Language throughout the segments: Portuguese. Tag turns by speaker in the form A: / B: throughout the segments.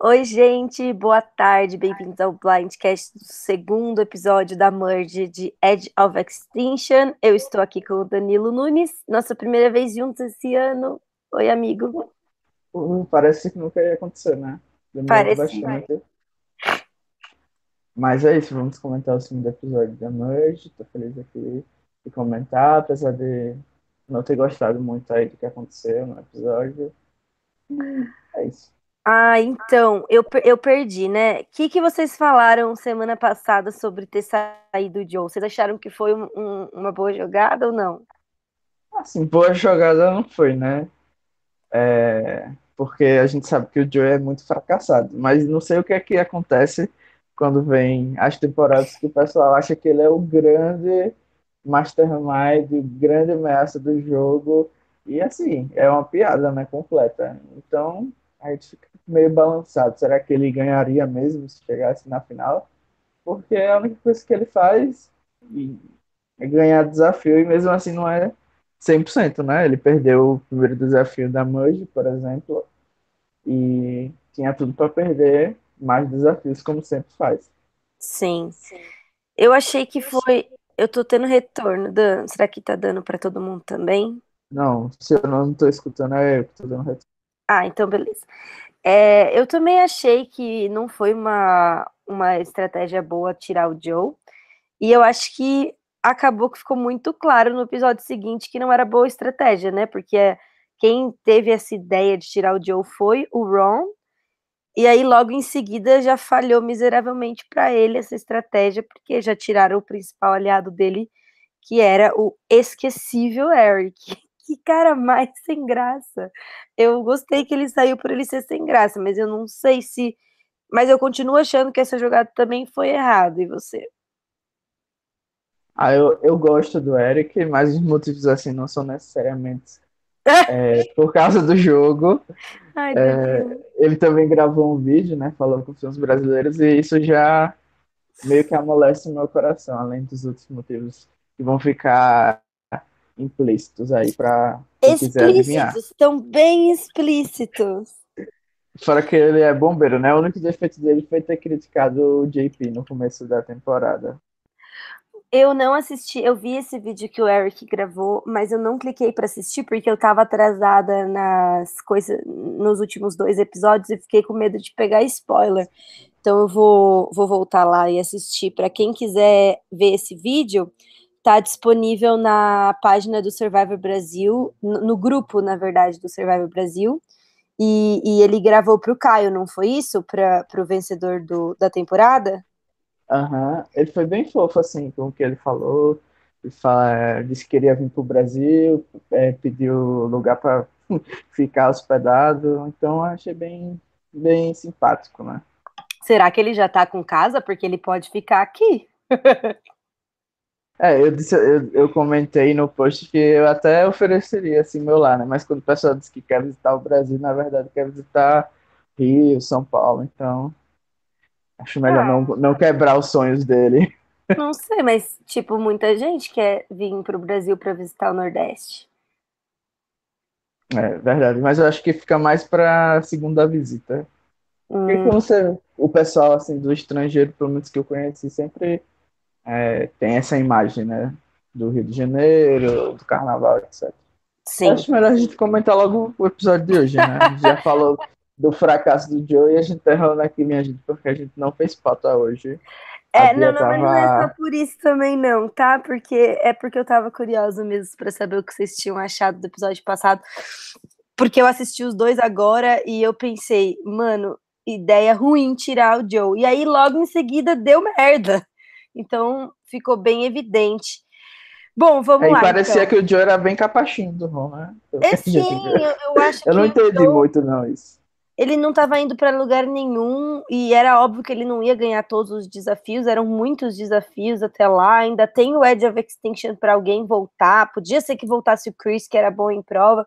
A: Oi, gente, boa tarde, bem-vindos ao Blindcast do segundo episódio da Merge de Edge of Extinction. Eu estou aqui com o Danilo Nunes, nossa primeira vez juntos esse ano. Oi, amigo.
B: Uh, parece que nunca ia acontecer, né? Demorou
A: Parece.
B: bastante. Mas é isso, vamos comentar o segundo episódio da Merge. Tô feliz aqui de comentar, apesar de não ter gostado muito aí do que aconteceu no episódio. É isso.
A: Ah, então, eu, eu perdi, né? O que, que vocês falaram semana passada sobre ter saído o Joe? Vocês acharam que foi um- um- uma boa jogada ou não?
B: Assim, boa jogada não foi, né? É, porque a gente sabe que o Joe é muito fracassado, mas não sei o que é que acontece quando vem as temporadas que o pessoal acha que ele é o grande mastermind, grande ameaça do jogo, e assim, é uma piada, né, completa. Então, a gente fica meio balançado. Será que ele ganharia mesmo se chegasse na final? Porque é a única coisa que ele faz e é ganhar desafio, e mesmo assim não é 100%, né? Ele perdeu o primeiro desafio da Merge, por exemplo, e tinha tudo para perder mais desafios, como sempre faz.
A: Sim. Eu achei que foi. Eu tô tendo retorno, Dan. Será que tá dando pra todo mundo também?
B: Não, se eu não estou escutando, é eu que estou dando retorno.
A: Ah, então beleza. É, eu também achei que não foi uma, uma estratégia boa tirar o Joe. E eu acho que acabou que ficou muito claro no episódio seguinte que não era boa estratégia, né? Porque quem teve essa ideia de tirar o Joe foi o Ron. E aí, logo em seguida, já falhou miseravelmente para ele essa estratégia, porque já tiraram o principal aliado dele, que era o esquecível Eric. Que cara mais sem graça. Eu gostei que ele saiu por ele ser sem graça, mas eu não sei se. Mas eu continuo achando que essa jogada também foi errada. E você?
B: Ah, eu, eu gosto do Eric, mas os motivos assim não são necessariamente é, por causa do jogo.
A: Ai,
B: É, ele também gravou um vídeo, né, falando com os brasileiros, e isso já meio que amolece o meu coração, além dos outros motivos que vão ficar implícitos aí para quiser adivinhar.
A: Explícitos, estão bem explícitos.
B: Fora que ele é bombeiro, né? O único defeito dele foi ter criticado o JP no começo da temporada.
A: Eu não assisti, eu vi esse vídeo que o Eric gravou, mas eu não cliquei para assistir porque eu tava atrasada nas coisas nos últimos dois episódios e fiquei com medo de pegar spoiler. Então eu vou, vou voltar lá e assistir. Para quem quiser ver esse vídeo, tá disponível na página do Survivor Brasil, no, no grupo, na verdade, do Survivor Brasil. E, e ele gravou para o Caio, não foi isso? Para o vencedor do, da temporada?
B: Aham, Ele foi bem fofo, assim, com o que ele falou. Ele fala, disse que queria vir pro Brasil, é, pediu lugar para ficar hospedado. Então, achei bem, bem simpático, né?
A: Será que ele já tá com casa? Porque ele pode ficar aqui.
B: É, eu disse, eu, eu comentei no post que eu até ofereceria assim meu lar, né? Mas quando o pessoal diz que quer visitar o Brasil, na verdade quer visitar Rio, São Paulo, então acho melhor não, não quebrar os sonhos dele.
A: Não sei, mas, tipo, muita gente quer vir pro Brasil para visitar o Nordeste.
B: É verdade, mas eu acho que fica mais para segunda visita. Porque
A: Hum,
B: como você, o pessoal assim do estrangeiro, pelo menos que eu conheci, sempre é, tem essa imagem, né? Do Rio de Janeiro, do Carnaval, etc.
A: sim.
B: Acho melhor a gente comentar logo o episódio de hoje, né? A gente já falou do fracasso do Joe e a gente tá errando aqui, minha gente, porque a gente não fez pauta hoje.
A: É, não, não, mas não é só
B: tava.
A: por isso também não, tá? Porque é porque eu tava curiosa mesmo para saber o que vocês tinham achado do episódio passado. Porque eu assisti os dois agora e eu pensei, mano, ideia ruim tirar o Joe. E aí logo em seguida deu merda. Então ficou bem evidente. Bom, vamos
B: Aí
A: lá
B: parecia
A: então.
B: que o Joe era bem capachinho do Ron, né? Pelo
A: É
B: que
A: sim, eu, eu acho
B: Eu não
A: que
B: entendi
A: Joe
B: muito, não, isso.
A: ele não estava indo para lugar nenhum e era óbvio que ele não ia ganhar todos os desafios, eram muitos desafios até lá. Ainda tem o Edge of Extinction para alguém voltar. Podia ser que voltasse o Chris, que era bom em prova.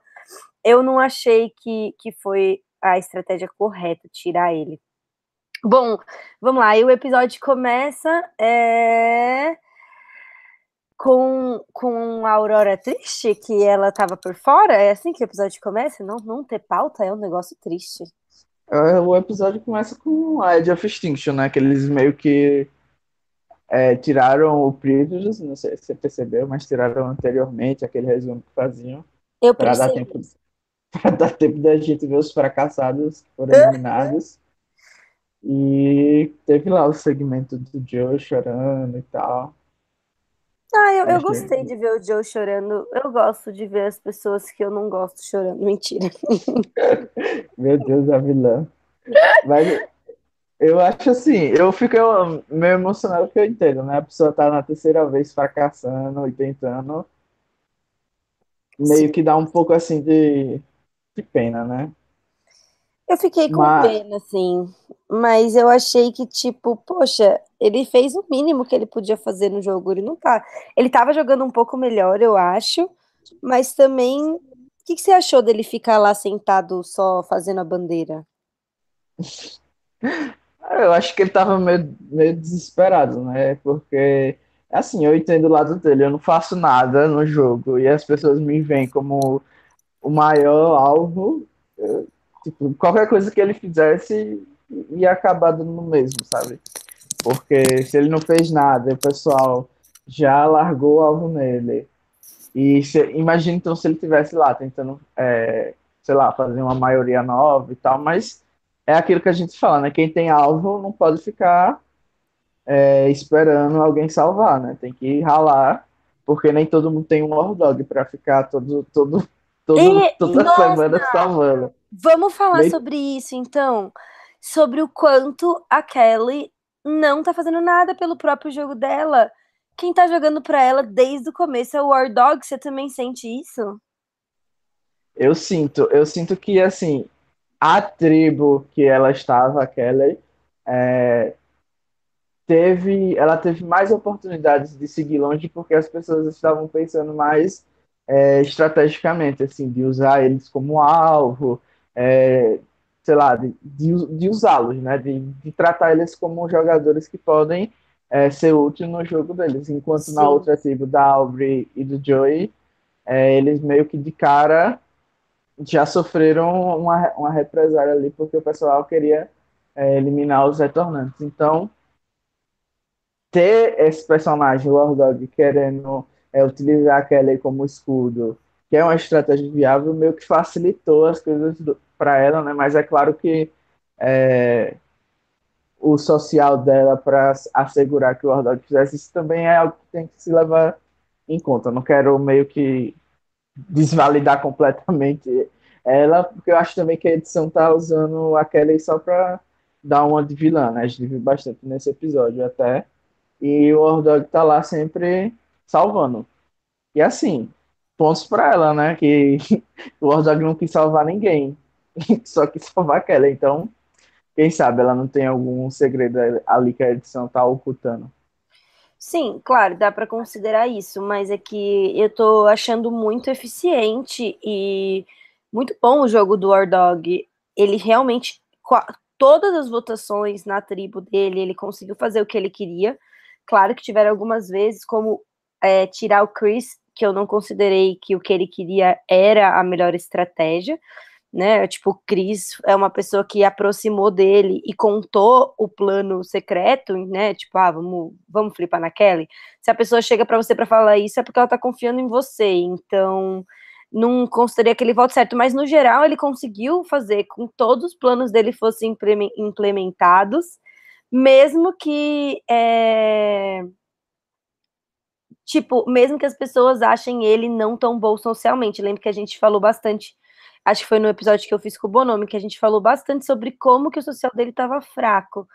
A: Eu não achei que, que foi a estratégia correta tirar ele. Bom, vamos lá. E o episódio começa é, com, com a Aurora triste, que ela estava por fora. É assim que o episódio começa? Não, não ter pauta é um negócio triste.
B: É, o episódio começa com a Edge of Extinction, né? Que eles meio que é, tiraram o Previous, não sei se você percebeu, mas tiraram anteriormente aquele resumo que faziam.
A: Eu
B: para dar
A: percebi.
B: tempo para dar tempo da gente ver os fracassados que foram eliminados. E teve lá o segmento do Joe chorando e tal.
A: Ah, eu, eu
B: Achei-
A: gostei de ver o Joe chorando. Eu gosto de ver as pessoas que eu não gosto chorando. Mentira.
B: Meu Deus, a vilã. Mas eu acho assim, eu fico meio emocionado porque eu entendo, né? A pessoa tá na terceira vez fracassando e tentando. Meio
A: Sim.
B: que dá um pouco assim de, de pena, né?
A: Eu fiquei com
B: Mas-
A: pena, assim. Mas eu achei que, tipo, poxa, ele fez o mínimo que ele podia fazer no jogo. Ele não tá. Ele tava jogando um pouco melhor, eu acho. Mas também. O que, que você achou dele ficar lá sentado só fazendo a bandeira?
B: Eu acho que ele tava meio, meio desesperado, né? Porque, assim, eu entendo o lado dele. Eu não faço nada no jogo e as pessoas me veem como o maior alvo. Eu, tipo, qualquer coisa que ele fizesse ia acabar dando no mesmo, sabe? Porque se ele não fez nada, o pessoal já largou o alvo nele. E se, imagina então se ele tivesse lá tentando, é, sei lá, fazer uma maioria nova e tal, mas é aquilo que a gente fala, né? Quem tem alvo não pode ficar é, esperando alguém salvar, né? Tem que ralar, porque nem todo mundo tem um War Dog pra ficar todo, todo, todo,
A: E-
B: toda
A: nossa!
B: semana salvando.
A: Vamos falar sobre isso, então. Sobre o quanto a Kelly não tá fazendo nada pelo próprio jogo dela. Quem tá jogando pra ela desde o começo é o War Dog. Você também sente isso?
B: Eu sinto, eu sinto que assim, a tribo que ela estava, a Kelly, é, teve, ela teve mais oportunidades de seguir longe porque as pessoas estavam pensando mais é, estrategicamente, assim, de usar eles como alvo, é, sei lá, de, de, de usá-los, né? De, de tratar eles como jogadores que podem é, ser úteis no jogo deles, enquanto na
A: Sim.
B: outra tribo da Aubrey e do Joey, é, eles meio que de cara já sofreram uma, uma represália ali porque o pessoal queria é, eliminar os retornantes. Então, ter esse personagem, o Ordog, querendo é, utilizar a Kelly como escudo, que é uma estratégia viável, meio que facilitou as coisas para ela, né? Mas é claro que é, o social dela para assegurar que o Ordog fizesse isso também é algo que tem que se levar em conta. Não quero meio que desvalidar completamente ela, porque eu acho também que a edição tá usando a Kelly só para dar uma de vilã, né? A gente viu bastante nesse episódio até. E o Ordog tá lá sempre salvando. E assim, pontos para ela, né? Que o Ordog não quis salvar ninguém, só quis salvar a Kelly. Então, quem sabe ela não tem algum segredo ali que a edição tá ocultando.
A: Sim, claro, dá pra considerar isso, mas é que eu tô achando muito eficiente e muito bom o jogo do War Dog. Ele realmente, todas as votações na tribo dele, ele conseguiu fazer o que ele queria. Claro que tiveram algumas vezes, como é, tirar o Chris, que eu não considerei que o que ele queria era a melhor estratégia, né? Tipo, o Chris é uma pessoa que aproximou dele e contou o plano secreto, né? Tipo, ah, vamos, vamos flipar na Kelly. Se a pessoa chega pra você pra falar isso, é porque ela tá confiando em você. Então, não considerei aquele voto certo, mas no geral ele conseguiu fazer com que todos os planos dele fossem implemen- implementados, mesmo que é, tipo, mesmo que as pessoas achem ele não tão bom socialmente. Lembra que a gente falou bastante, acho que foi no episódio que eu fiz com o Bonomi, que a gente falou bastante sobre como que o social dele estava fraco.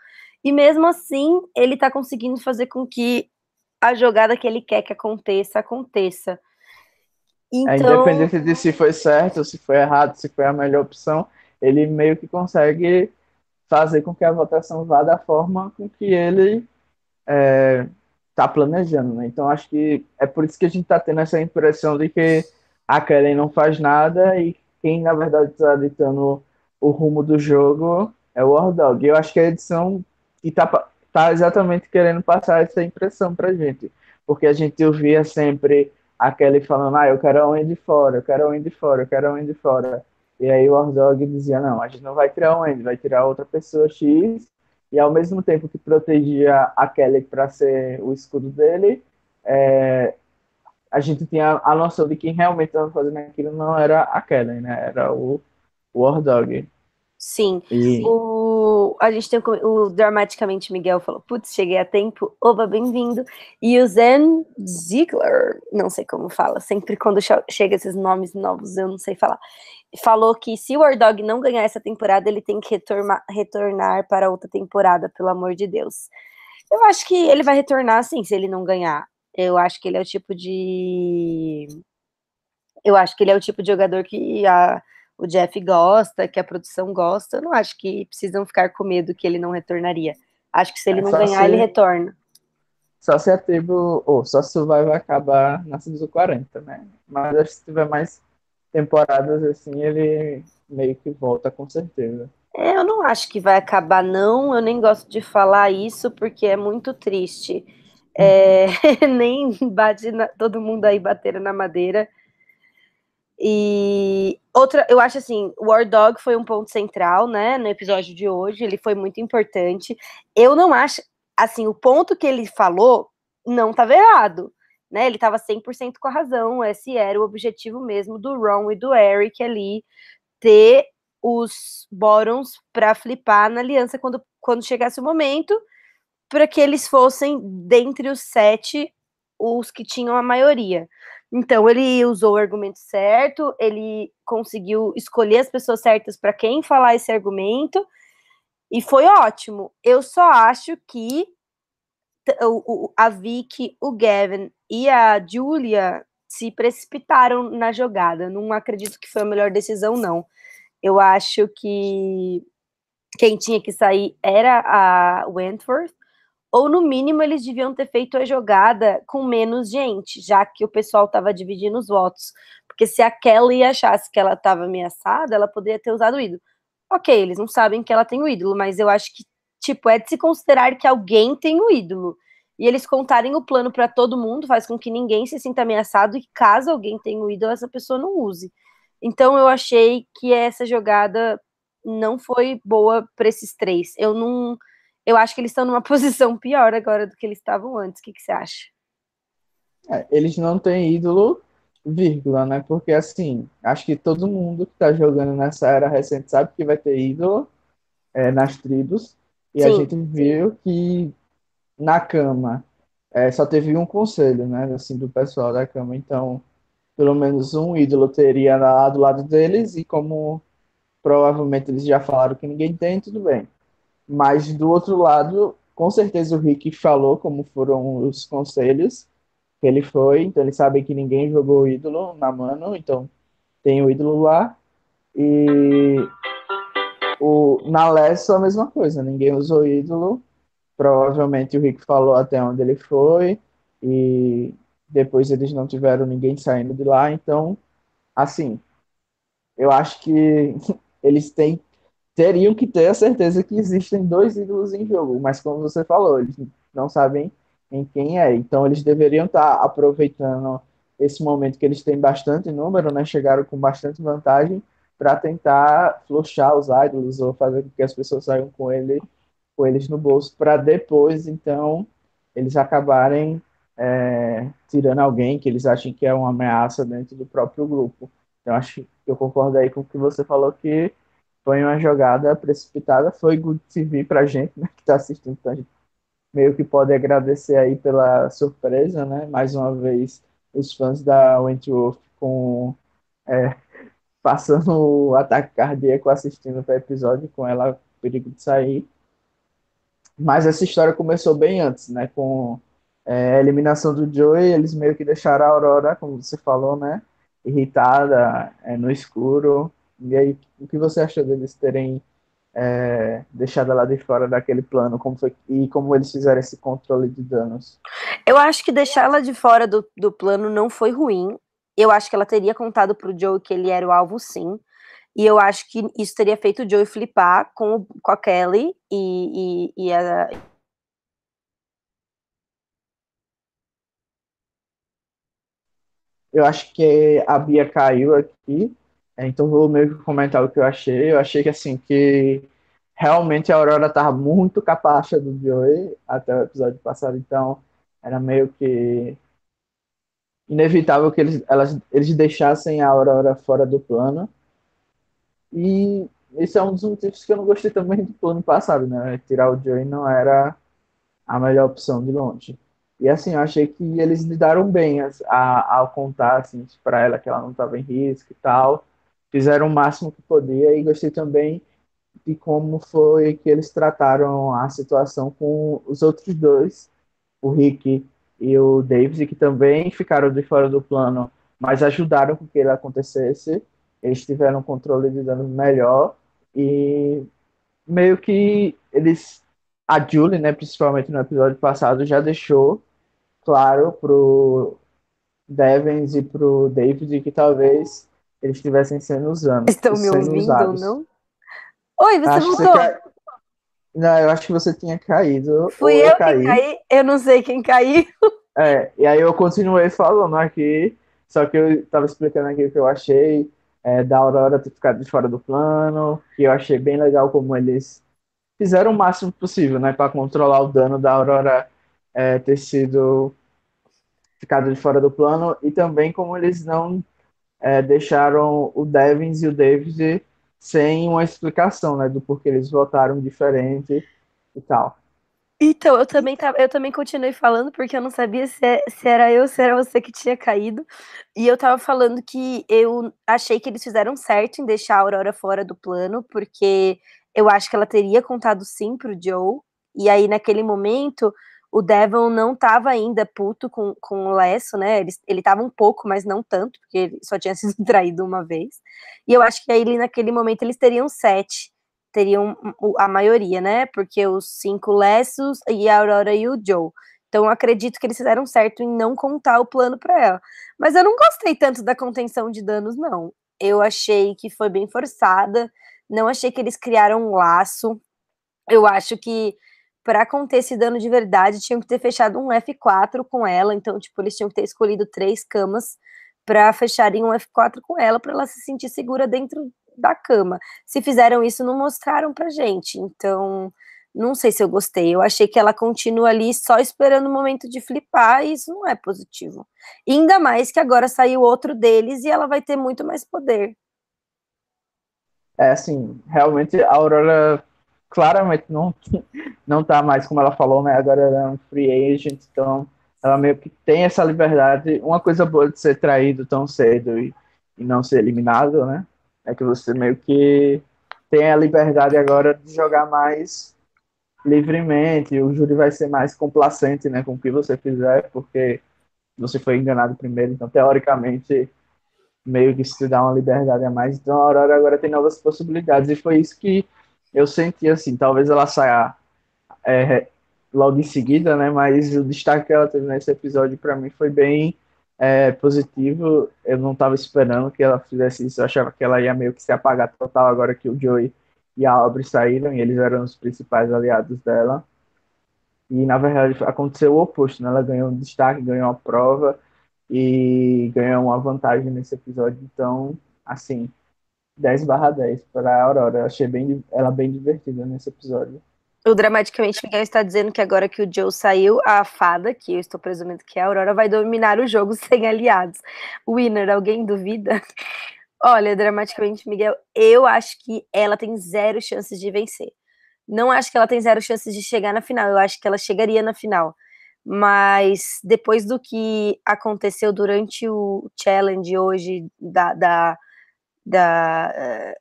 A: E mesmo assim, ele tá conseguindo fazer com que a jogada que ele quer que aconteça, aconteça.
B: É,
A: Então,
B: independente de se foi certo, se foi errado, se foi a melhor opção, ele meio que consegue fazer com que a votação vá da forma com que ele está planejando, né? Então acho que é por isso que a gente está tendo essa impressão de que a Kellen não faz nada e quem na verdade está ditando o rumo do jogo é o War Dog. Eu acho que a edição está tá exatamente querendo passar essa impressão pra gente, porque a gente ouvia sempre a Kelly falando, ah, eu quero a Wendy fora, eu quero a Wendy fora, eu quero a Wendy fora. E aí o Ordog dizia, não, a gente não vai tirar um Andy, vai tirar outra pessoa X, e ao mesmo tempo que protegia a Kelly para ser o escudo dele, é, a gente tinha a noção de quem realmente estava fazendo aquilo não era a Kelly, né? Era o, o Ordog.
A: Sim. E... O, a gente tem o, Dramaticamente Miguel falou: Putz, cheguei a tempo, oba, bem-vindo. E o Zen Ziegler, não sei como fala, sempre quando chega esses nomes novos eu não sei falar. Falou que se o War Dog não ganhar essa temporada, ele tem que retornar, retornar para outra temporada, pelo amor de Deus. Eu acho que ele vai retornar sim, se ele não ganhar. Eu acho que ele é o tipo de. Eu acho que ele é o tipo de jogador que a o Jeff gosta, que a produção gosta, eu não acho que precisam ficar com medo que ele não retornaria. Acho que se ele é, não ganhar, se... ele retorna.
B: Só se a tribo, ou só se o vai acabar na Season 40, né? Mas acho que se tiver mais temporadas assim, ele meio que volta com certeza.
A: É, eu não acho que vai acabar, não. Eu nem gosto de falar isso porque é muito triste. É, nem bate na, todo mundo aí bater na madeira. E outra, eu acho assim, o War Dog foi um ponto central, né, no episódio de hoje, ele foi muito importante. Eu não acho, assim, o ponto que ele falou não estava errado, né? Ele estava 100% com a razão, esse era o objetivo mesmo do Ron e do Eric ali ter os Borons para flipar na aliança quando, quando chegasse o momento, para que eles fossem dentre os sete os que tinham a maioria. Então, ele usou o argumento certo, ele conseguiu escolher as pessoas certas para quem falar esse argumento, e foi ótimo. Eu só acho que o, a Vicky, o Gavin e a Julia se precipitaram na jogada. Não acredito que foi a melhor decisão, não. Eu acho que quem tinha que sair era a Wentworth, ou no mínimo eles deviam ter feito a jogada com menos gente, já que o pessoal estava dividindo os votos. Porque se a Kelly achasse que ela estava ameaçada, ela poderia ter usado o ídolo. Ok, eles não sabem que ela tem o ídolo, mas eu acho que, tipo, é de se considerar que alguém tem o ídolo. E eles contarem o plano para todo mundo faz com que ninguém se sinta ameaçado e caso alguém tenha o ídolo, essa pessoa não use. Então eu achei que essa jogada não foi boa para esses três. Eu não eu acho que eles estão numa posição pior agora do que eles estavam antes. O que, que você acha?
B: É, eles não têm ídolo, vírgula, né? Porque assim, acho que todo mundo que tá jogando nessa era recente sabe que vai ter ídolo é, nas tribos. E sim, a gente viu sim. que na cama é, só teve um conselho, né? Assim, do pessoal da cama. Então, pelo menos um ídolo teria lá do lado deles, e como provavelmente eles já falaram que ninguém tem, tudo bem. Mas do outro lado, com certeza o Rick falou como foram os conselhos que ele foi, então eles sabem que ninguém jogou o ídolo na mano, então tem o ídolo lá. E o, na Lessa a mesma coisa, ninguém usou ídolo. Provavelmente o Rick falou até onde ele foi e depois eles não tiveram ninguém saindo de lá, então assim, eu acho que eles têm teriam que ter a certeza que existem dois ídolos em jogo, mas como você falou, eles não sabem em quem é. Então eles deveriam estar aproveitando esse momento que eles têm bastante número, né? Chegaram com bastante vantagem para tentar fluxar os ídolos ou fazer com que as pessoas saiam com ele com eles no bolso para depois então eles acabarem é, tirando alguém que eles acham que é uma ameaça dentro do próprio grupo. Então acho que eu concordo aí com o que você falou que foi uma jogada precipitada, foi good TV pra gente, né, que tá assistindo, então a gente meio que pode agradecer aí pela surpresa, né, mais uma vez os fãs da Wentworth com é, passando o ataque cardíaco assistindo o episódio com ela perigo de sair. Mas essa história começou bem antes, né, com é, a eliminação do Joey, eles meio que deixaram a Aurora, como você falou, né, irritada, é, no escuro, e aí, o que você achou deles terem é, deixado ela de fora daquele plano? Como foi, e como eles fizeram esse controle de danos?
A: Eu acho que deixar ela de fora do, do plano não foi ruim. Eu acho que ela teria contado pro Joe que ele era o alvo, sim. E eu acho que isso teria feito o Joe flipar com, com a Kelly e, e, e a,
B: eu acho que a Bia caiu aqui. É, então vou meio que comentar o que eu achei. Eu achei que assim que realmente a Aurora estava muito capacha do Joey até o episódio passado, então era meio que inevitável que eles, elas, eles deixassem a Aurora fora do plano. E esse é um dos motivos que eu não gostei também do plano passado, né? Tirar o Joey não era a melhor opção de longe. E assim, eu achei que eles lidaram bem a, ao contar assim, para ela que ela não estava em risco e tal. Fizeram o máximo que podia e gostei também de como foi que eles trataram a situação com os outros dois, o Rick e o Davis, que também ficaram de fora do plano, mas ajudaram com que ele acontecesse. Eles tiveram um controle de danos melhor e meio que eles a Julie, né, principalmente no episódio passado, já deixou claro pro Devens e pro David que talvez eles estivessem sendo usados.
A: Estão me ouvindo usados. ou não? Oi, você
B: acho
A: voltou?
B: Você Não, eu acho que você tinha caído.
A: Fui eu, eu caí. que caí, eu não sei quem caiu.
B: É, e aí eu continuei falando aqui, só que eu tava explicando aqui o que eu achei é, da Aurora ter ficado de fora do plano, que eu achei bem legal como eles fizeram o máximo possível, né, para controlar o dano da Aurora é, ter sido ficado de fora do plano e também como eles não é, deixaram o Devins e o David sem uma explicação, né, do porquê eles votaram diferente e tal.
A: Então, eu também, tava, eu também continuei falando, porque eu não sabia se, é, se era eu, se era você que tinha caído. E eu tava falando que eu achei que eles fizeram certo em deixar a Aurora fora do plano, porque eu acho que ela teria contado sim pro Joe. E aí, naquele momento, o Devon não estava ainda puto com, com o Lesso, né? Ele, ele tava um pouco, mas não tanto, porque ele só tinha sido traído uma vez. E eu acho que aí, naquele momento, eles teriam sete teriam a maioria, né? Porque os cinco Lessos e a Aurora e o Joe. Então acredito que eles fizeram certo em não contar o plano para ela. Mas eu não gostei tanto da contenção de danos, não. Eu achei que foi bem forçada. Não achei que eles criaram um laço. Eu acho que para conter esse dano de verdade, tinham que ter fechado um F4 com ela. Então, tipo, eles tinham que ter escolhido três camas para fecharem um F4 com ela, para ela se sentir segura dentro da cama. Se fizeram isso, não mostraram pra gente. Então, não sei se eu gostei. Eu achei que ela continua ali só esperando o momento de flipar, e isso não é positivo. Ainda mais que agora saiu outro deles e ela vai ter muito mais poder.
B: É, assim, realmente a Aurora claramente não, não tá mais, como ela falou, né? Agora ela é um free agent, então ela meio que tem essa liberdade. Uma coisa boa de ser traído tão cedo e, e não ser eliminado, né? É que você meio que tem a liberdade agora de jogar mais livremente, o júri vai ser mais complacente né, com o que você fizer, porque você foi enganado primeiro, então teoricamente meio que se dá uma liberdade a mais. Então a Aurora agora tem novas possibilidades, e foi isso que eu senti assim, talvez ela saia é, logo em seguida, né? Mas o destaque que ela teve nesse episódio para mim foi bem é, positivo. Eu não estava esperando que ela fizesse isso. Eu achava que ela ia meio que se apagar total agora que o Joey e a Aubrey saíram e eles eram os principais aliados dela. E na verdade aconteceu o oposto, né? Ela ganhou um destaque, ganhou uma prova e ganhou uma vantagem nesse episódio. Então, assim, 10 barra 10 para a Aurora. Eu achei bem, ela bem divertida nesse episódio.
A: O Dramaticamente Miguel está dizendo que agora que o Joe saiu, a fada, que eu estou presumindo que é a Aurora, vai dominar o jogo sem aliados. Winner, alguém duvida? Olha, Dramaticamente Miguel, eu acho que ela tem zero chances de vencer. Não acho que ela tem zero chances de chegar na final, eu acho que ela chegaria na final. Mas depois do que aconteceu durante o challenge hoje da, da, da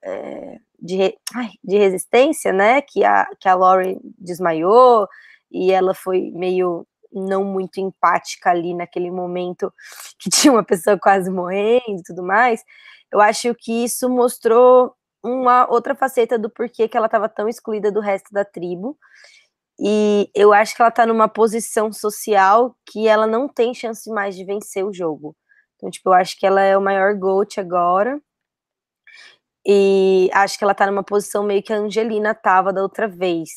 A: é, de, ai, de resistência, né? Que a, que a Lauren desmaiou e ela foi meio não muito empática ali naquele momento que tinha uma pessoa quase morrendo e tudo mais. Eu acho que isso mostrou uma outra faceta do porquê que ela estava tão excluída do resto da tribo. E eu acho que ela está numa posição social que ela não tem chance mais de vencer o jogo. Então, tipo, eu acho que ela é o maior GOAT agora. E acho que ela tá numa posição meio que a Angelina tava da outra vez.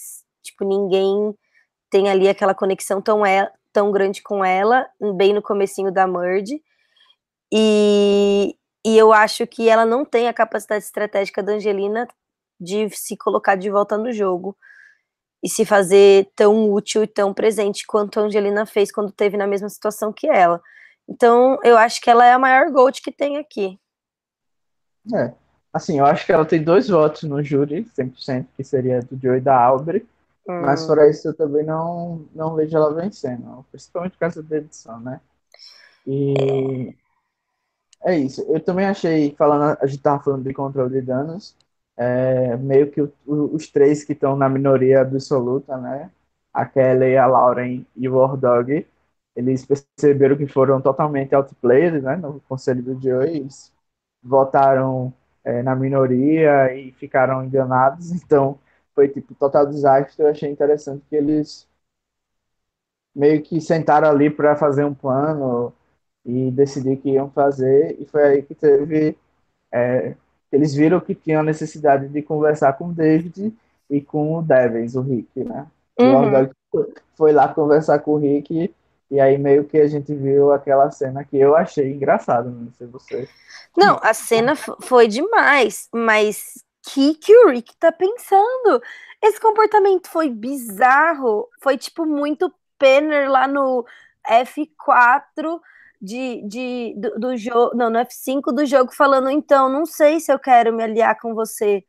A: Tipo, ninguém tem ali aquela conexão tão, é, tão grande com ela, bem no comecinho da Merge. E E eu acho que ela não tem a capacidade estratégica da Angelina de se colocar de volta no jogo e se fazer tão útil e tão presente quanto a Angelina fez quando teve na mesma situação que ela. Então, eu acho que ela é a maior Gold que tem aqui.
B: É. Assim, eu acho que ela tem dois votos no júri, 100%, que seria do Joe e da Aubrey. Hum. Mas fora isso, eu também não, não vejo ela vencendo. Principalmente por causa da edição, né? E é isso. Eu também achei, falando, a gente tava falando de controle de danos, é, meio que o, o, os três que estão na minoria absoluta, né? A Kelly, a Lauren e o Wardog, eles perceberam que foram totalmente outplayed, né? No conselho do Joe, eles votaram é, na minoria e ficaram enganados, então foi tipo total desastre. Eu achei interessante que eles meio que sentaram ali para fazer um plano e decidir que iam fazer, e foi aí que teve é, eles viram que tinham a necessidade de conversar com o David e com o Devens, o Rick, né? Uhum. O foi lá conversar com o Rick e aí meio que a gente viu aquela cena que eu achei engraçada, não sei você.
A: Não, a cena foi demais, mas que que o Rick tá pensando? Esse comportamento foi bizarro, foi tipo muito Penner lá no F4 de, de, do, do jogo, não, no F5 do jogo, falando, então, não sei se eu quero me aliar com você.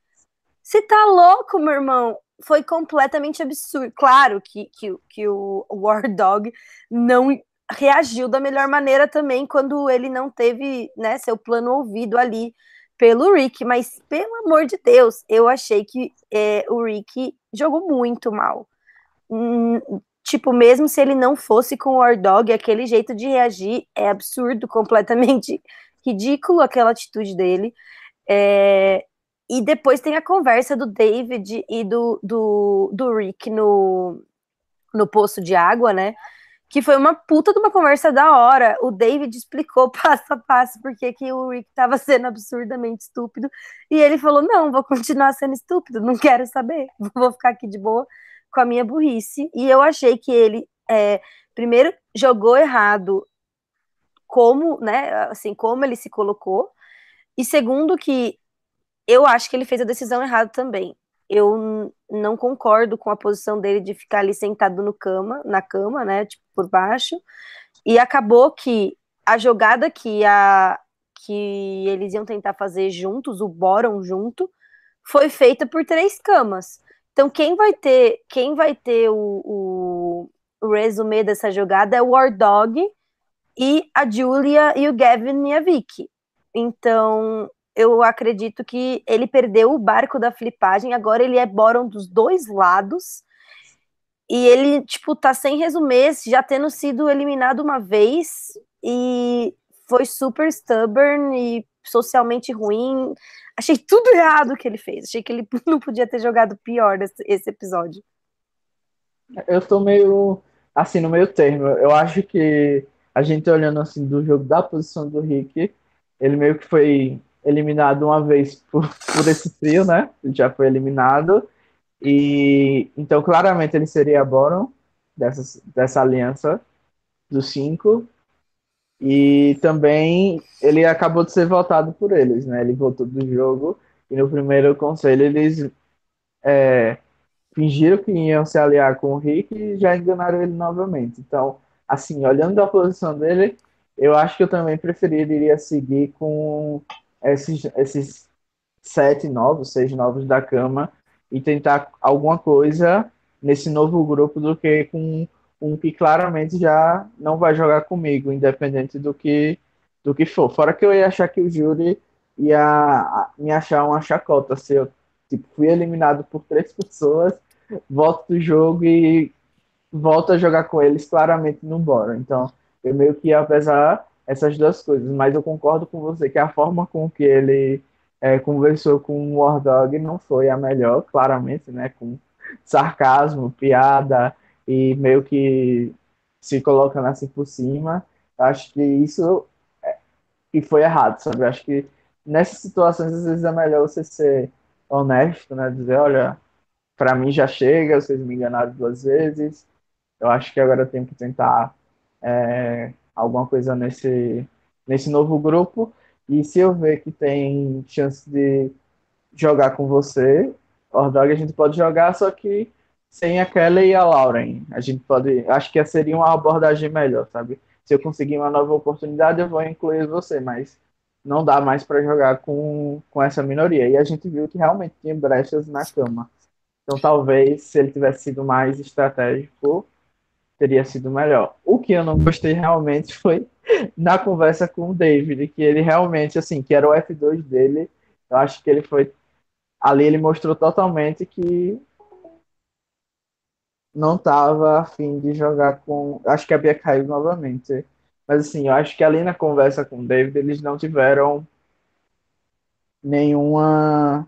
A: Você tá louco, meu irmão? Foi completamente absurdo. Claro que, que, que o War Dog não reagiu da melhor maneira também quando ele não teve né, seu plano ouvido ali pelo Rick, mas pelo amor de Deus, eu achei que é, o Rick jogou muito mal. Hum, tipo, mesmo se ele não fosse com o War Dog, aquele jeito de reagir é absurdo, completamente ridículo aquela atitude dele. É, e depois tem a conversa do David e do, do, do Rick no, no poço de água, né? Que foi uma puta de uma conversa da hora. O David explicou passo a passo porque que o Rick estava sendo absurdamente estúpido. E ele falou: Não, vou continuar sendo estúpido, não quero saber, vou ficar aqui de boa com a minha burrice. E eu achei que ele, é, primeiro, jogou errado como, né, assim, como ele se colocou. E segundo, que eu acho que ele fez a decisão errada também. Eu não concordo com a posição dele de ficar ali sentado no cama, na cama, né, tipo, por baixo. E acabou que a jogada que a que eles iam tentar fazer juntos, o Boron junto, foi feita por três camas. Então, quem vai ter, quem vai ter o, o, resumê dessa jogada é o War Dog e a Julia e o Gavin e a Vicky. Então, eu acredito que ele perdeu o barco da flipagem, agora ele é Boron dos dois lados. E ele, tipo, tá sem resumês, já tendo sido eliminado uma vez e foi super stubborn e socialmente ruim. Achei tudo errado que ele fez. Achei que ele não podia ter jogado pior esse episódio.
B: Eu tô meio assim no meio termo. Eu acho que a gente olhando assim do jogo da posição do Rick, ele meio que foi eliminado uma vez por, por esse trio, né? Ele já foi eliminado. E então claramente ele seria Boron dessa, dessa aliança dos cinco. E também ele acabou de ser votado por eles, né? Ele votou do jogo e no primeiro conselho eles é, fingiram que iam se aliar com o Rick e já enganaram ele novamente. Então, assim, olhando a posição dele, eu acho que eu também preferiria seguir com esses, esses sete novos, seis novos da cama e tentar alguma coisa nesse novo grupo do que com um que claramente já não vai jogar comigo, independente do que do que for. Fora que eu ia achar que o júri ia me achar uma chacota se eu tipo, fui eliminado por três pessoas, volto do jogo e volto a jogar com eles, claramente não bora. Então, eu meio que ia pesar essas duas coisas, mas eu concordo com você que a forma com que ele é, conversou com o War Dog não foi a melhor, claramente, né? Com sarcasmo, piada, e meio que se colocando assim por cima. Acho que isso é, que foi errado, sabe? Acho que nessas situações às vezes é melhor você ser honesto, né? Dizer, olha, para mim já chega, vocês me enganaram duas vezes. Eu acho que agora eu tenho que tentar é, alguma coisa nesse nesse novo grupo. E se eu ver que tem chance de jogar com você, Ordog, a gente pode jogar, só que sem a Kelly e a Lauren. A gente pode. Acho que seria uma abordagem melhor, sabe? Se eu conseguir uma nova oportunidade, eu vou incluir você, mas não dá mais para jogar com, com essa minoria. E a gente viu que realmente tinha brechas na cama. Então talvez, se ele tivesse sido mais estratégico, teria sido melhor. O que eu não gostei realmente foi na conversa com o David, que ele realmente, assim, que era o F2 dele, eu acho que ele foi. Ali ele mostrou totalmente que não estava afim de jogar com. Acho que a Bia caiu novamente. Mas assim, eu acho que ali na conversa com o David, eles não tiveram nenhuma.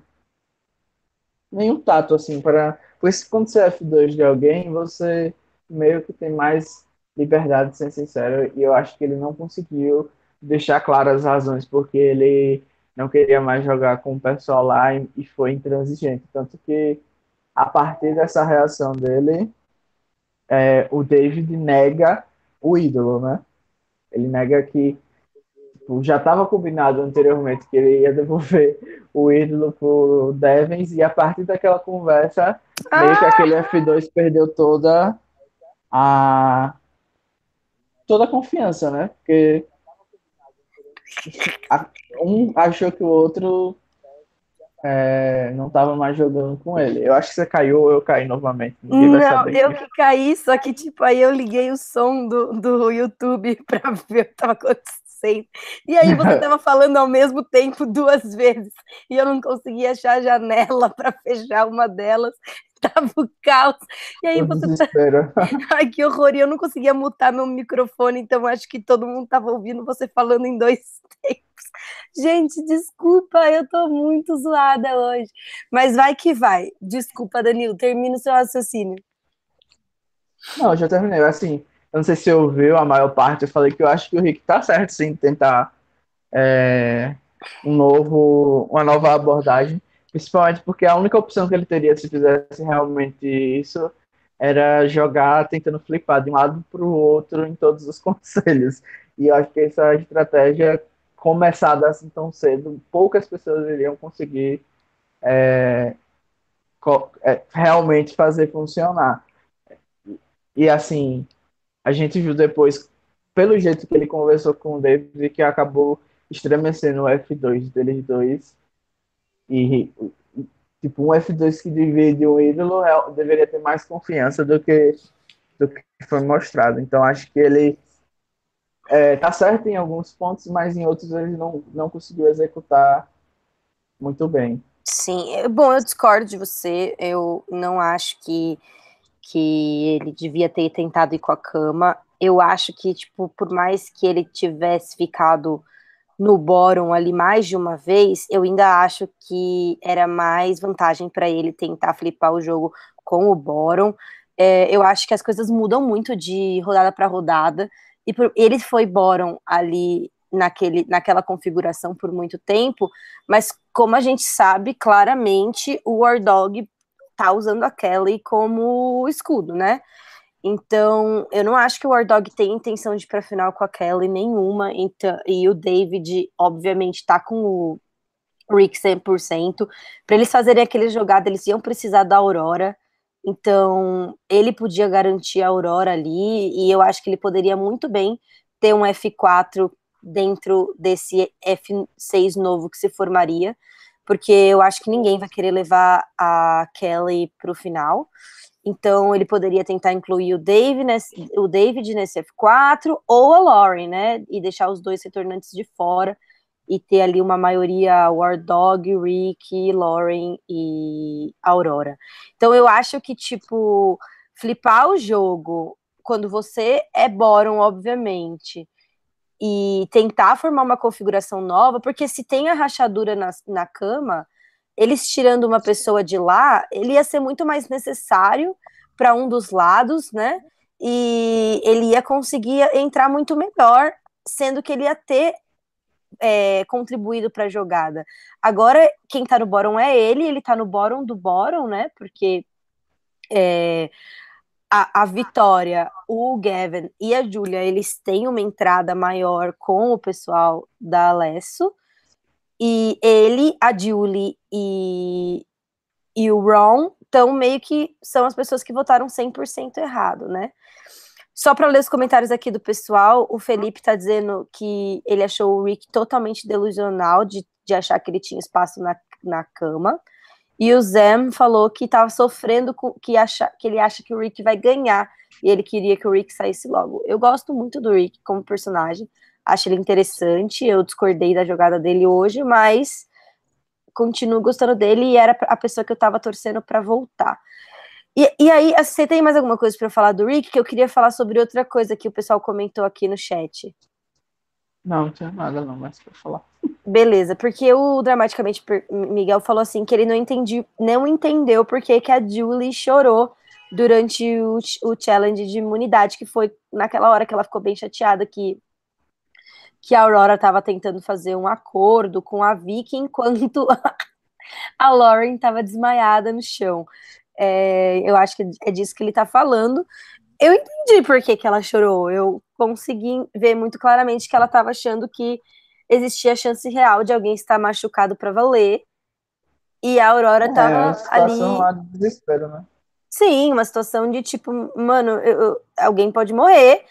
B: nenhum tato, assim, para. Porque quando você é F2 de alguém, você meio que tem mais liberdade de ser sincero, e eu acho que ele não conseguiu deixar claras as razões porque ele não queria mais jogar com o pessoal lá e, e foi intransigente. Tanto que a partir dessa reação dele, é, o David nega o ídolo, né? Ele nega que tipo, já estava combinado anteriormente que ele ia devolver o ídolo pro Devens e a partir daquela conversa, ah! meio que aquele F2 perdeu toda a toda a confiança, né? Porque um achou que o outro é, não estava mais jogando com ele. Eu acho que você caiu ou eu caí novamente.
A: não, eu que caí, só que tipo, aí eu liguei o som do, do YouTube para ver o que estava acontecendo. E aí você estava falando ao mesmo tempo duas vezes e eu não conseguia achar a janela para fechar uma delas tava o caos. E aí você tá... Ai, que horror! E eu não conseguia mutar meu microfone, então acho que todo mundo tava ouvindo você falando em dois tempos. Gente, desculpa, eu tô muito zoada hoje. Mas vai que vai. Desculpa, Danilo, termina o seu raciocínio.
B: Não, já terminei. Assim, eu não sei se ouviu a maior parte, eu falei que eu acho que o Rick tá certo, sim, tentar é, um novo, uma nova abordagem Principalmente porque a única opção que ele teria se fizesse realmente isso era jogar tentando flipar de um lado para o outro em todos os conselhos. E eu acho que essa estratégia, começada assim tão cedo, poucas pessoas iriam conseguir é, é, realmente fazer funcionar. E assim, a gente viu depois, pelo jeito que ele conversou com o David, que acabou estremecendo o F2 deles dois e tipo, um F2 que divide um ídolo é, deveria ter mais confiança do que, do que foi mostrado. Então acho que ele é, tá certo em alguns pontos, mas em outros ele não, não conseguiu executar muito bem.
A: Sim, bom, eu discordo de você. Eu não acho que, que ele devia ter tentado ir com a cama. Eu acho que, tipo, por mais que ele tivesse ficado no Boron ali mais de uma vez, eu ainda acho que era mais vantagem para ele tentar flipar o jogo com o Boron. É, eu acho que as coisas mudam muito de rodada para rodada, e por, ele foi Boron ali naquele, naquela configuração por muito tempo, mas como a gente sabe, claramente o War Dog tá usando a Kelly como escudo, né? Então, eu não acho que o War Dog tem intenção de ir pra final com a Kelly nenhuma. Então, e o David, obviamente, tá com o Rick 100%. Para eles fazerem aquele jogada, eles iam precisar da Aurora. Então, ele podia garantir a Aurora ali. E eu acho que ele poderia muito bem ter um F4 dentro desse F6 novo que se formaria. Porque eu acho que ninguém vai querer levar a Kelly pro final. Então ele poderia tentar incluir o David nesse, o David nesse F4 ou a Lauren, né? E deixar os dois retornantes de fora e ter ali uma maioria War Dog, Rick, Lauren e Aurora. Então eu acho que tipo flipar o jogo quando você é Boron, obviamente, e tentar formar uma configuração nova, porque se tem a rachadura na, na cama, eles tirando uma pessoa de lá, ele ia ser muito mais necessário para um dos lados, né? E ele ia conseguir entrar muito melhor, sendo que ele ia ter é, contribuído para a jogada. Agora, quem está no bottom é ele, ele está no bottom do bottom, né? Porque é, a, a, Vitória, o Gavin e a Julia, eles têm uma entrada maior com o pessoal da Alesso. E ele, a Julie e, e o Ron estão meio que são as pessoas que votaram 100% errado, né? Só para ler os comentários aqui do pessoal, o Felipe está dizendo que ele achou o Rick totalmente delusional de, de achar que ele tinha espaço na, na cama. E o Zem falou que estava sofrendo com que, acha, que ele acha que o Rick vai ganhar e ele queria que o Rick saísse logo. Eu gosto muito do Rick como personagem, acho ele interessante. Eu discordei da jogada dele hoje, mas continuo gostando dele e era a pessoa que eu estava torcendo para voltar. E, e aí, você tem mais alguma coisa para falar do Rick? Que eu queria falar sobre outra coisa que o pessoal comentou aqui no chat.
B: Não, não tinha nada não mais para falar.
A: Beleza, porque o Dramaticamente Miguel falou assim que ele não, entendi, não entendeu porque que a Julie chorou durante o, o challenge de imunidade, que foi naquela hora que ela ficou bem chateada que, que a Aurora estava tentando fazer um acordo com a Vicky enquanto a Lauren estava desmaiada no chão. É, eu acho que é disso que ele está falando. Eu entendi por que, que ela chorou. Eu consegui ver muito claramente que ela estava achando que existia a chance real de alguém estar machucado para valer. E a Aurora estava é, ali.
B: Lá de desespero, né?
A: Sim, uma situação de tipo, mano, eu, eu, alguém pode morrer.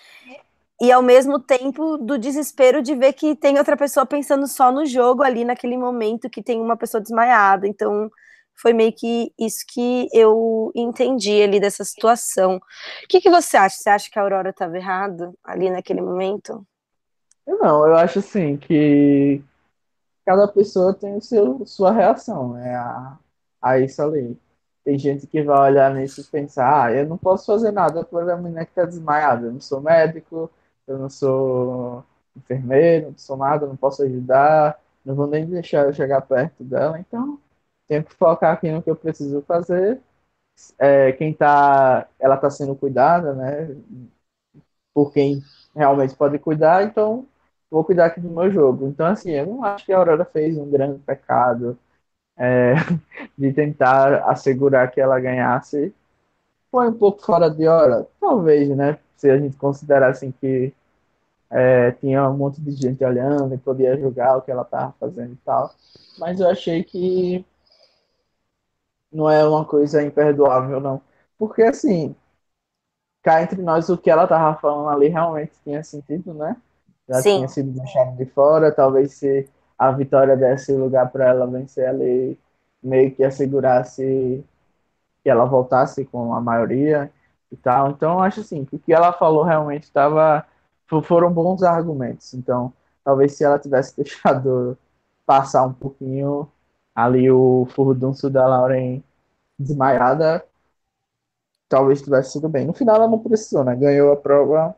A: E ao mesmo tempo do desespero de ver que tem outra pessoa pensando só no jogo ali naquele momento que tem uma pessoa desmaiada. Então, foi meio que isso que eu entendi ali dessa situação. O que, que você acha? Você acha que a Aurora estava errada ali naquele momento?
B: Não, eu acho assim que cada pessoa tem o seu, sua reação né, a, a isso ali. Tem gente que vai olhar nisso e pensar, ah, eu não posso fazer nada por a menina que está desmaiada. Eu não sou médico, eu não sou enfermeiro, não sou nada, não posso ajudar, não vou nem deixar eu chegar perto dela, então tenho que focar aqui no que eu preciso fazer. É, quem tá, ela está sendo cuidada, né? Por quem realmente pode cuidar, então vou cuidar aqui do meu jogo. Então, assim, eu não acho que a Aurora fez um grande pecado é, de tentar assegurar que ela ganhasse. Foi um pouco fora de hora, talvez, né? Se a gente considerar assim que é, tinha um monte de gente olhando e podia julgar o que ela estava fazendo e tal. Mas eu achei que não é uma coisa imperdoável, não. Porque, assim, cá entre nós, o que ela tava falando ali realmente tinha sentido, né? Já Sim. tinha sido deixado de fora, talvez se a vitória desse lugar para ela vencer ali, meio que assegurasse que ela voltasse com a maioria e tal. Então, acho assim, que o que ela falou realmente estava foram bons argumentos. Então, talvez se ela tivesse deixado passar um pouquinho, ali o furdunço da Lauren desmaiada, talvez tivesse sido bem. No final ela não precisou, né? Ganhou a prova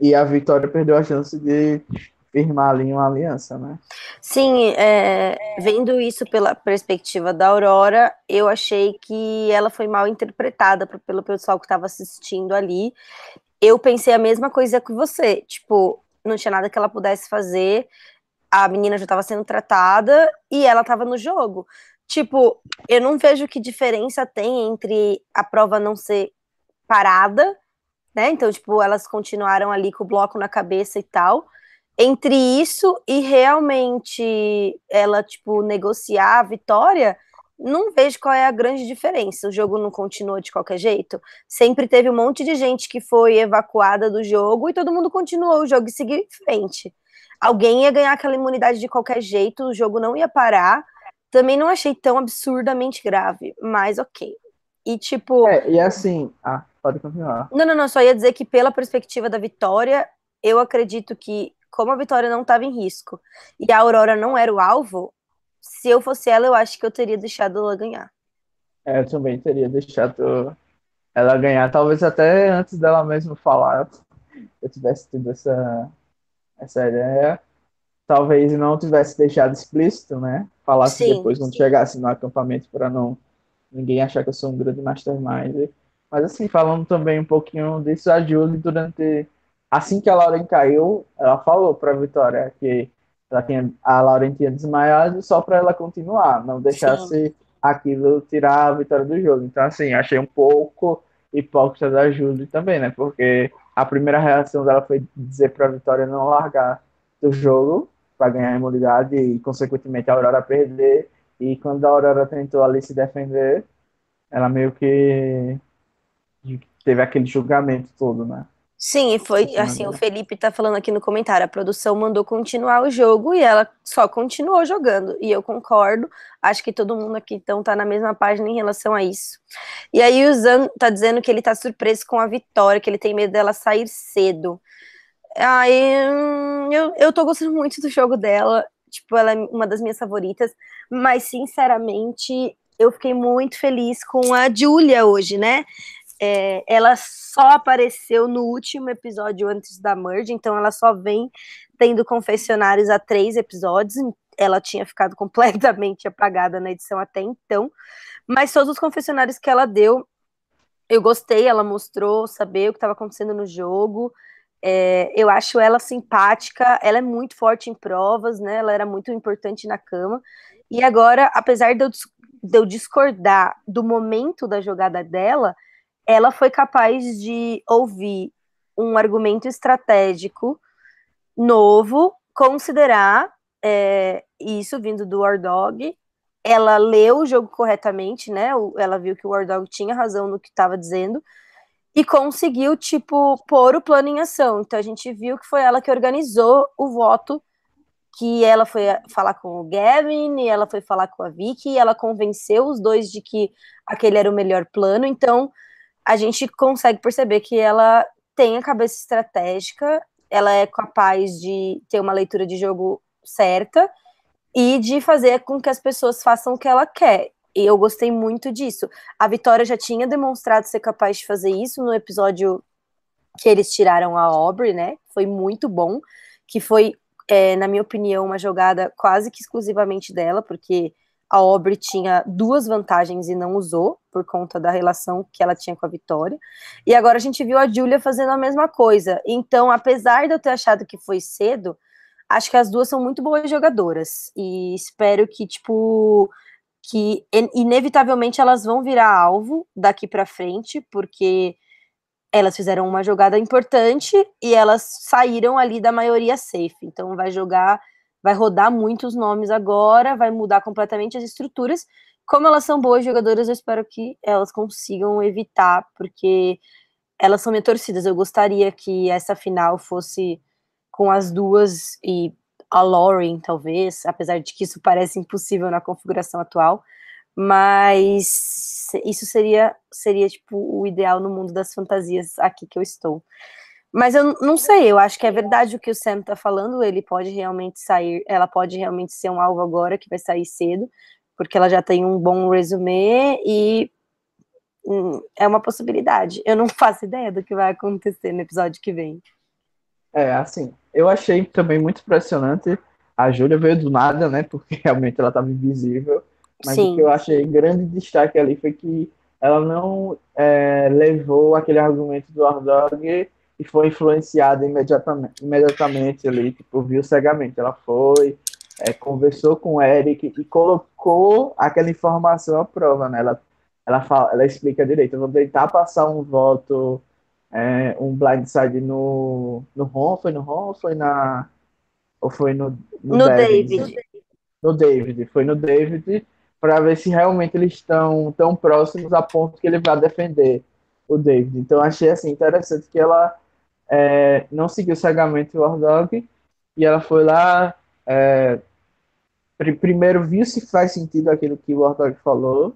B: e a Vitória perdeu a chance de firmar ali uma aliança, né?
A: Sim, é, vendo isso pela perspectiva da Aurora, eu achei que ela foi mal interpretada pelo pessoal que estava assistindo ali. Eu pensei a mesma coisa que você, tipo, não tinha nada que ela pudesse fazer a menina já estava sendo tratada e ela estava no jogo. Tipo, eu não vejo que diferença tem entre a prova não ser parada, né? Então, tipo, elas continuaram ali com o bloco na cabeça e tal. Entre isso e realmente ela, tipo, negociar a vitória, não vejo qual é a grande diferença. O jogo não continuou de qualquer jeito. Sempre teve um monte de gente que foi evacuada do jogo e todo mundo continuou o jogo e seguiu em frente alguém ia ganhar aquela imunidade de qualquer jeito, o jogo não ia parar. Também não achei tão absurdamente grave, mas ok. E tipo.
B: É, e assim. Pode continuar.
A: Não, não, não. Só ia dizer que, pela perspectiva da vitória, eu acredito que, como a vitória não estava em risco e a Aurora não era o alvo, se eu fosse ela, eu acho que eu teria deixado ela ganhar.
B: É, eu também teria deixado ela ganhar. Talvez até antes dela mesmo falar, eu tivesse tido essa, essa ideia talvez não tivesse deixado explícito, né? Falasse Sim. depois quando chegasse no acampamento para não ninguém achar que eu sou um grande mastermind. Mas assim, falando também um pouquinho disso, a Julie durante assim que a Lauren caiu, ela falou para a Vitória que ela tinha, a Lauren tinha desmaiado só para ela continuar, não deixasse Sim. aquilo tirar a vitória do jogo. Então assim, achei um pouco hipócrita da Julie também, né? Porque a primeira reação dela foi dizer para a Vitória não largar do jogo para ganhar a imunidade e, consequentemente, a Aurora perder. E quando a Aurora tentou ali se defender, ela meio que teve aquele julgamento todo, né?
A: Sim, e foi assim, o Felipe tá falando aqui no comentário, a produção mandou continuar o jogo e ela só continuou jogando. E eu concordo, acho que todo mundo aqui então tá na mesma página em relação a isso. E aí o Zan tá dizendo que ele tá surpreso com a vitória, que ele tem medo dela sair cedo. Aí hum, eu, eu tô gostando muito do jogo dela, tipo, ela é uma das minhas favoritas, mas sinceramente eu fiquei muito feliz com a Julia hoje, né? É, ela só apareceu no último episódio antes da merge, então ela só vem tendo confessionários a três episódios. Ela tinha ficado completamente apagada na edição até então, mas todos os confessionários que ela deu, eu gostei. Ela mostrou saber o que estava acontecendo no jogo. É, eu acho ela simpática, ela é muito forte em provas, né? Ela era muito importante na cama. E agora, apesar de eu, de eu discordar do momento da jogada dela, ela foi capaz de ouvir um argumento estratégico novo, considerar é, isso vindo do War Dog. Ela leu o jogo corretamente, né? Ela viu que o War Dog tinha razão no que estava dizendo e conseguiu, tipo, pôr o plano em ação. Então a gente viu que foi ela que organizou o voto, que ela foi falar com o Gavin, e ela foi falar com a Vicky, e ela convenceu os dois de que aquele era o melhor plano. Então a gente consegue perceber que ela tem a cabeça estratégica, ela é capaz de ter uma leitura de jogo certa e de fazer com que as pessoas façam o que ela quer. E eu gostei muito disso. A Vitória já tinha demonstrado ser capaz de fazer isso no episódio que eles tiraram a Aubrey, né? Foi muito bom, que foi, é, na minha opinião, uma jogada quase que exclusivamente dela, porque a Aubrey tinha duas vantagens e não usou, por conta da relação que ela tinha com a Vitória. E agora a gente viu a Julia fazendo a mesma coisa. Então, apesar de eu ter achado que foi cedo, acho que as duas são muito boas jogadoras. E espero que, tipo, que inevitavelmente elas vão virar alvo daqui para frente, porque elas fizeram uma jogada importante e elas saíram ali da maioria safe. Então, vai jogar vai rodar muitos nomes agora, vai mudar completamente as estruturas. Como elas são boas jogadoras, eu espero que elas consigam evitar, porque elas são minhas torcidas. Eu gostaria que essa final fosse com as duas e a Lauren, talvez, apesar de que isso parece impossível na configuração atual, mas isso seria seria tipo o ideal no mundo das fantasias aqui que eu estou. Mas eu não sei, eu acho que é verdade o que o Sam tá falando, ele pode realmente sair, ela pode realmente ser um alvo agora que vai sair cedo, porque ela já tem um bom resumê e hum, é uma possibilidade. Eu não faço ideia do que vai acontecer no episódio que vem.
B: É, assim, eu achei também muito impressionante. A Júlia veio do nada, né? Porque realmente ela estava invisível. Mas Sim. o que eu achei grande destaque ali foi que ela não é, levou aquele argumento do Ardog e foi influenciada imediatamente, imediatamente ali, tipo, viu cegamente. Ela foi, é, conversou com o Eric e colocou aquela informação à prova, né? Ela, ela, fala, ela explica direito. Eu vou tentar passar um voto, é, um blindside no, no Ron, foi no Ron ou foi na. Ou foi no.
A: No, no David.
B: No David, foi no David, para ver se realmente eles estão tão próximos a ponto que ele vai defender o David. Então achei assim interessante que ela é, não seguiu cegamente o War Dog e ela foi lá. É, pr primeiro viu se faz sentido aquilo que o War Dog falou,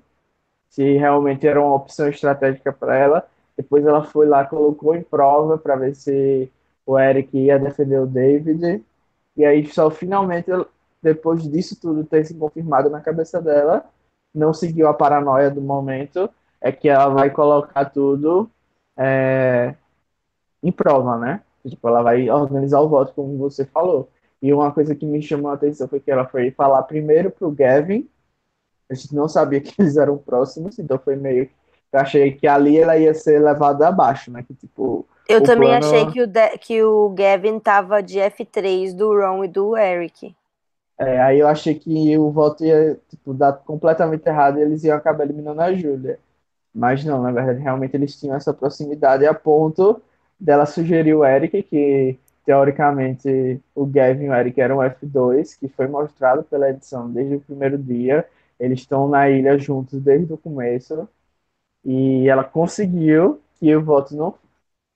B: se realmente era uma opção estratégica para ela. Depois ela foi lá, colocou em prova para ver se o Eric ia defender o David. E aí só finalmente, depois disso tudo ter se confirmado na cabeça dela, não seguiu a paranoia do momento, é que ela vai colocar tudo é, em prova, né? Tipo, ela vai organizar o voto, como você falou. E uma coisa que me chamou a atenção foi que ela foi falar primeiro pro Gavin. A gente não sabia que eles eram próximos, então foi meio. Eu achei que ali ela ia ser levada abaixo, né? Que tipo.
A: Eu também plano... achei que o, de... que o Gavin tava de F3 do Ron e do Eric.
B: É, aí eu achei que o voto ia tipo, dar completamente errado e eles iam acabar eliminando a Júlia. Mas não, na verdade, realmente eles tinham essa proximidade a ponto dela sugerir o Eric, que teoricamente, o Gavin e o Eric eram F2, que foi mostrado pela edição desde o primeiro dia. Eles estão na ilha juntos desde o começo. E ela conseguiu que o voto não,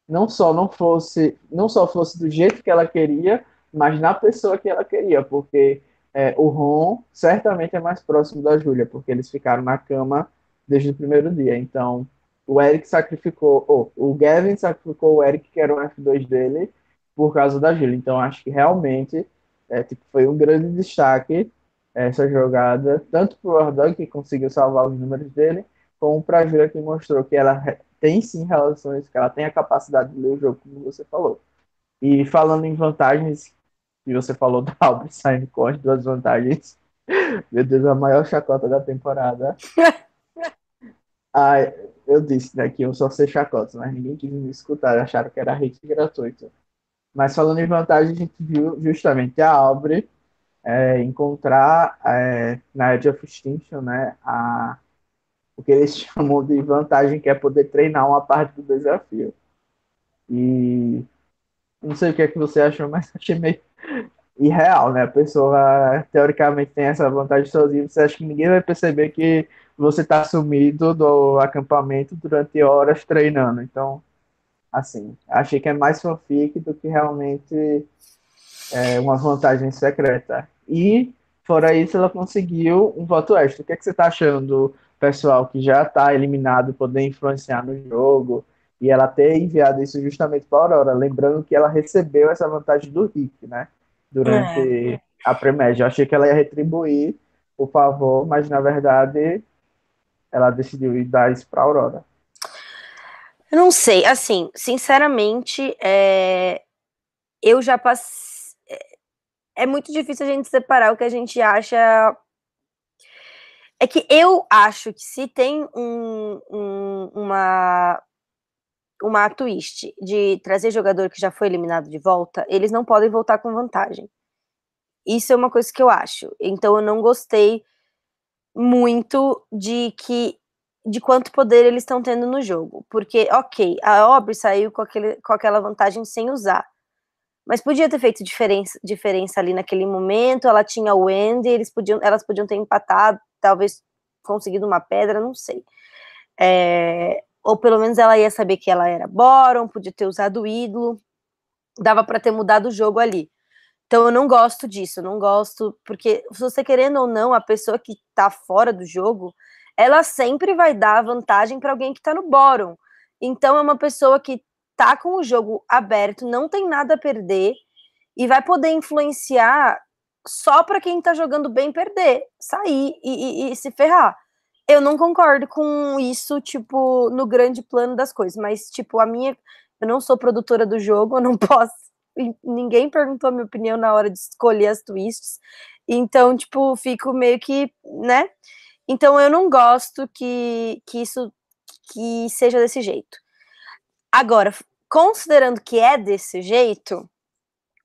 B: não só não fosse, não só fosse do jeito que ela queria, mas na pessoa que ela queria, porque é, o Ron certamente é mais próximo da Júlia, porque eles ficaram na cama desde o primeiro dia. Então, o Eric sacrificou, oh, o Gavin sacrificou o Eric, que era o F2 dele, por causa da Júlia. Então, acho que realmente é, tipo, foi um grande destaque essa jogada, tanto para o Ordan, que conseguiu salvar os números dele, como para a Júlia, que mostrou que ela tem sim relações, que ela tem a capacidade de ler o jogo, como você falou. E falando em vantagens, que você falou da Albert saindo com as duas vantagens, meu Deus, a maior chacota da temporada. ah, eu disse né, que eu só sei chacota, mas ninguém quis me escutar, acharam que era hate gratuito. Mas falando em vantagem, a gente viu justamente a Aubrey é, encontrar é, na Edge of Extinction né, a, o que eles chamam de vantagem, que é poder treinar uma parte do desafio. E não sei o que é que você achou, mas achei meio irreal, né? A pessoa teoricamente tem essa vantagem sozinha, você acha que ninguém vai perceber que você está sumido do acampamento durante horas treinando. Então, Assim, achei que é mais fanfic do que realmente é, uma vantagem secreta. E, fora isso, ela conseguiu um voto extra. O que, é que você está achando, pessoal, que já está eliminado, poder influenciar no jogo? E ela ter enviado isso justamente para Aurora, lembrando que ela recebeu essa vantagem do Rick, né? Durante é. a pré-média. Eu achei que ela ia retribuir o favor, mas na verdade ela decidiu ir dar isso para Aurora.
A: Eu não sei, assim, sinceramente, é, eu já passei. É, é muito difícil a gente separar o que a gente acha. É que eu acho que se tem um, um, uma, uma twist de trazer jogador que já foi eliminado de volta, eles não podem voltar com vantagem. Isso é uma coisa que eu acho. Então eu não gostei muito de que de quanto poder eles estão tendo no jogo. Porque, ok, a Aubrey saiu com, aquele, com aquela vantagem sem usar. Mas podia ter feito diferença, diferença ali naquele momento. Ela tinha o Andy, eles podiam, elas podiam ter empatado, talvez conseguido uma pedra, não sei. É, ou pelo menos ela ia saber que ela era Boron, podia ter usado o ídolo. Dava para ter mudado o jogo ali. Então eu não gosto disso, não gosto, porque se você querendo ou não, a pessoa que tá fora do jogo, ela sempre vai dar vantagem para alguém que está no bórum. Então é uma pessoa que tá com o jogo aberto, não tem nada a perder e vai poder influenciar só para quem tá jogando bem perder, sair e, e, e, se ferrar. Eu não concordo com isso, tipo, no grande plano das coisas, mas, tipo, a minha. Eu não sou produtora do jogo, eu não posso. Ninguém perguntou a minha opinião na hora de escolher as twists. Então, tipo, fico meio que, né? Então eu não gosto que, que isso que seja desse jeito. Agora, considerando que é desse jeito,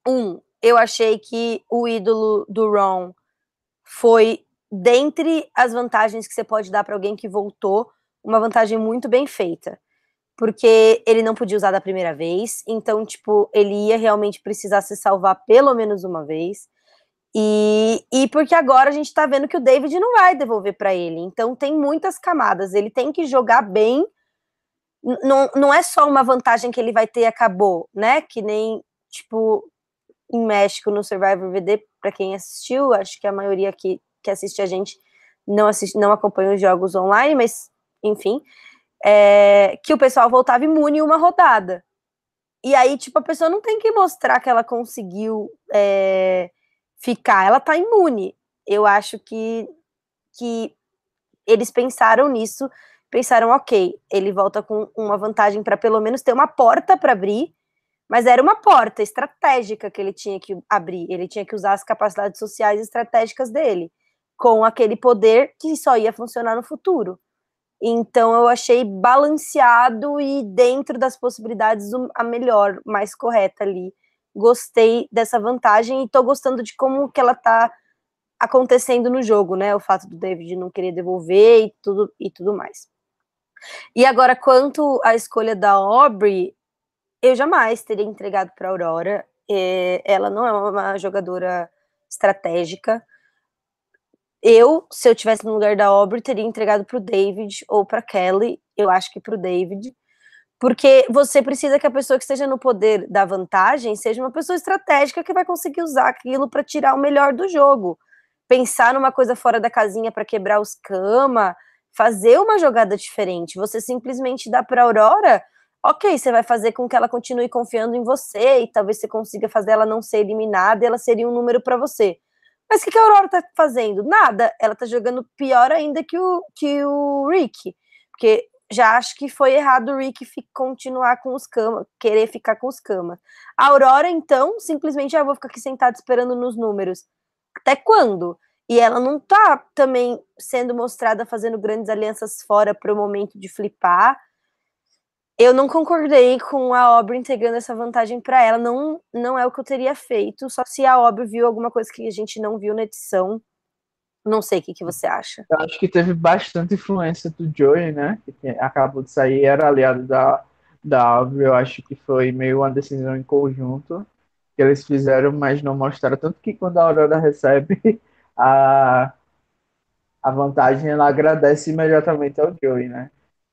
A: um, eu achei que o ídolo do Ron foi dentre as vantagens que você pode dar para alguém que voltou, uma vantagem muito bem feita. Porque ele não podia usar da primeira vez, então, tipo, ele ia realmente precisar se salvar pelo menos uma vez. E, e porque agora a gente tá vendo que o David não vai devolver para ele. Então tem muitas camadas. Ele tem que jogar bem. Não, não é só uma vantagem que ele vai ter e acabou, né? Que nem, tipo, em México, no Survivor VD, para quem assistiu, acho que a maioria que, que assiste a gente não, assiste, não acompanha os jogos online, mas, enfim, é, que o pessoal voltava imune uma rodada. E aí, tipo, a pessoa não tem que mostrar que ela conseguiu. É, ficar, ela tá imune. Eu acho que, que eles pensaram nisso, pensaram, ok, ele volta com uma vantagem para pelo menos ter uma porta para abrir, mas era uma porta estratégica que ele tinha que abrir, ele tinha que usar as capacidades sociais estratégicas dele, com aquele poder que só ia funcionar no futuro. Então eu achei balanceado e dentro das possibilidades a melhor, mais correta ali gostei dessa vantagem e tô gostando de como que ela tá acontecendo no jogo, né? O fato do David não querer devolver e tudo e tudo mais. E agora quanto à escolha da Aubrey, eu jamais teria entregado para Aurora. É, ela não é uma jogadora estratégica. Eu, se eu tivesse no lugar da Aubrey, teria entregado para o David ou para Kelly. Eu acho que para o David, porque você precisa que a pessoa que esteja no poder da vantagem seja uma pessoa estratégica que vai conseguir usar aquilo para tirar o melhor do jogo. Pensar numa coisa fora da casinha para quebrar os cama, fazer uma jogada diferente. Você simplesmente dá para Aurora, ok, você vai fazer com que ela continue confiando em você e talvez você consiga fazer ela não ser eliminada e ela seria um número para você. Mas o que, que a Aurora tá fazendo? Nada. Ela tá jogando pior ainda que o, que o Rick. Porque já acho que foi errado o Rick continuar com os camas, querer ficar com os camas. A Aurora, então, simplesmente já ah, vou ficar aqui sentada esperando nos números. Até quando? E ela não tá também sendo mostrada fazendo grandes alianças fora para o momento de flipar. Eu não concordei com a Aubrey entregando essa vantagem para ela. Não, não é o que eu teria feito. Só se a Aubrey viu alguma coisa que a gente não viu na edição não sei o que, que você acha.
B: Eu acho que teve bastante influência do Joey, né? Que acabou de sair, era aliado da, da Alve. Eu acho que foi meio uma decisão em conjunto que eles fizeram, mas não mostraram. Tanto que quando a Aurora recebe a, a vantagem, ela agradece imediatamente ao Joey, né?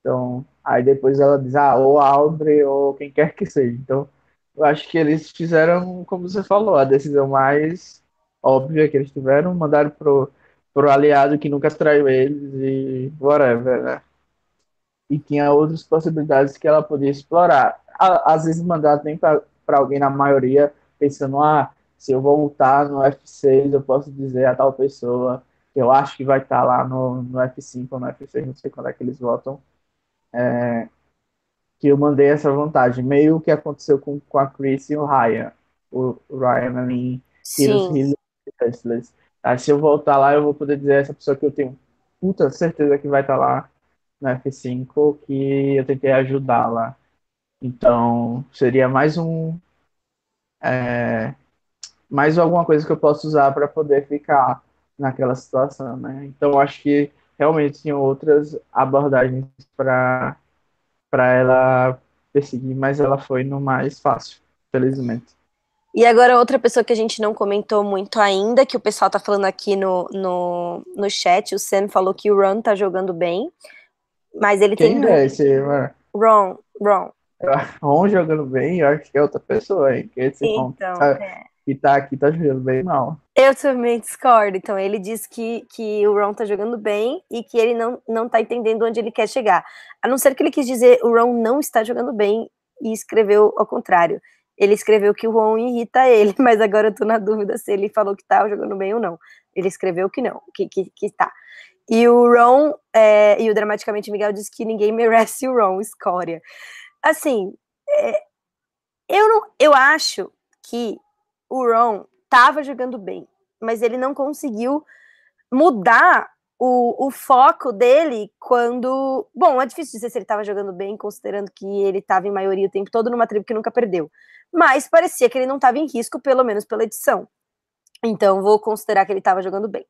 B: Então, aí depois ela diz, ah, ou a Aubrey, ou quem quer que seja. Então, eu acho que eles fizeram, como você falou, a decisão mais óbvia que eles tiveram, mandaram pro pro aliado que nunca traiu eles e whatever, né? E tinha outras possibilidades que ela podia explorar. Às vezes mandar nem para alguém, na maioria, pensando, ah, se eu voltar no F6, eu posso dizer a tal pessoa eu acho que vai estar tá lá no, no F5 ou no F6, não sei quando é que eles votam, é, que eu mandei essa vantagem. Meio que aconteceu com, com a Chris e o Ryan. O, Ryan ali, Heroes Healers Aí, se eu voltar lá, eu vou poder dizer a essa pessoa que eu tenho puta certeza que vai estar lá no F5, que eu tentei ajudar lá. Então, seria mais um. É, mais alguma coisa que eu posso usar para poder ficar naquela situação, né? Então, acho que realmente tinham outras abordagens para ela perseguir, mas ela foi no mais fácil, felizmente.
A: E agora outra pessoa que a gente não comentou muito ainda, que o pessoal tá falando aqui no, no, no chat, o Sam falou que o Ron tá jogando bem, mas ele
B: Quem
A: tem...
B: é esse, mano?
A: Ron, Ron.
B: Ron jogando bem, eu acho que é outra pessoa, hein? Que esse então, Ron tá, é. que tá aqui tá jogando bem mal.
A: Eu também discordo. Então, ele diz que, que o Ron tá jogando bem e que ele não, não tá entendendo onde ele quer chegar. A não ser que ele quis dizer o Ron não está jogando bem e escreveu ao contrário ele escreveu que o Ron irrita ele, mas agora eu tô na dúvida se ele falou que tá jogando bem ou não. Ele escreveu que não, que, que, que tá. E o Ron, é, e o Dramaticamente Miguel diz que ninguém merece o Ron, escória. Assim, é, eu, não, eu acho que o Ron tava jogando bem, mas ele não conseguiu mudar o, o foco dele quando. Bom, é difícil dizer se ele estava jogando bem, considerando que ele estava em maioria o tempo todo numa tribo que nunca perdeu. Mas parecia que ele não estava em risco, pelo menos pela edição. Então, vou considerar que ele estava jogando bem.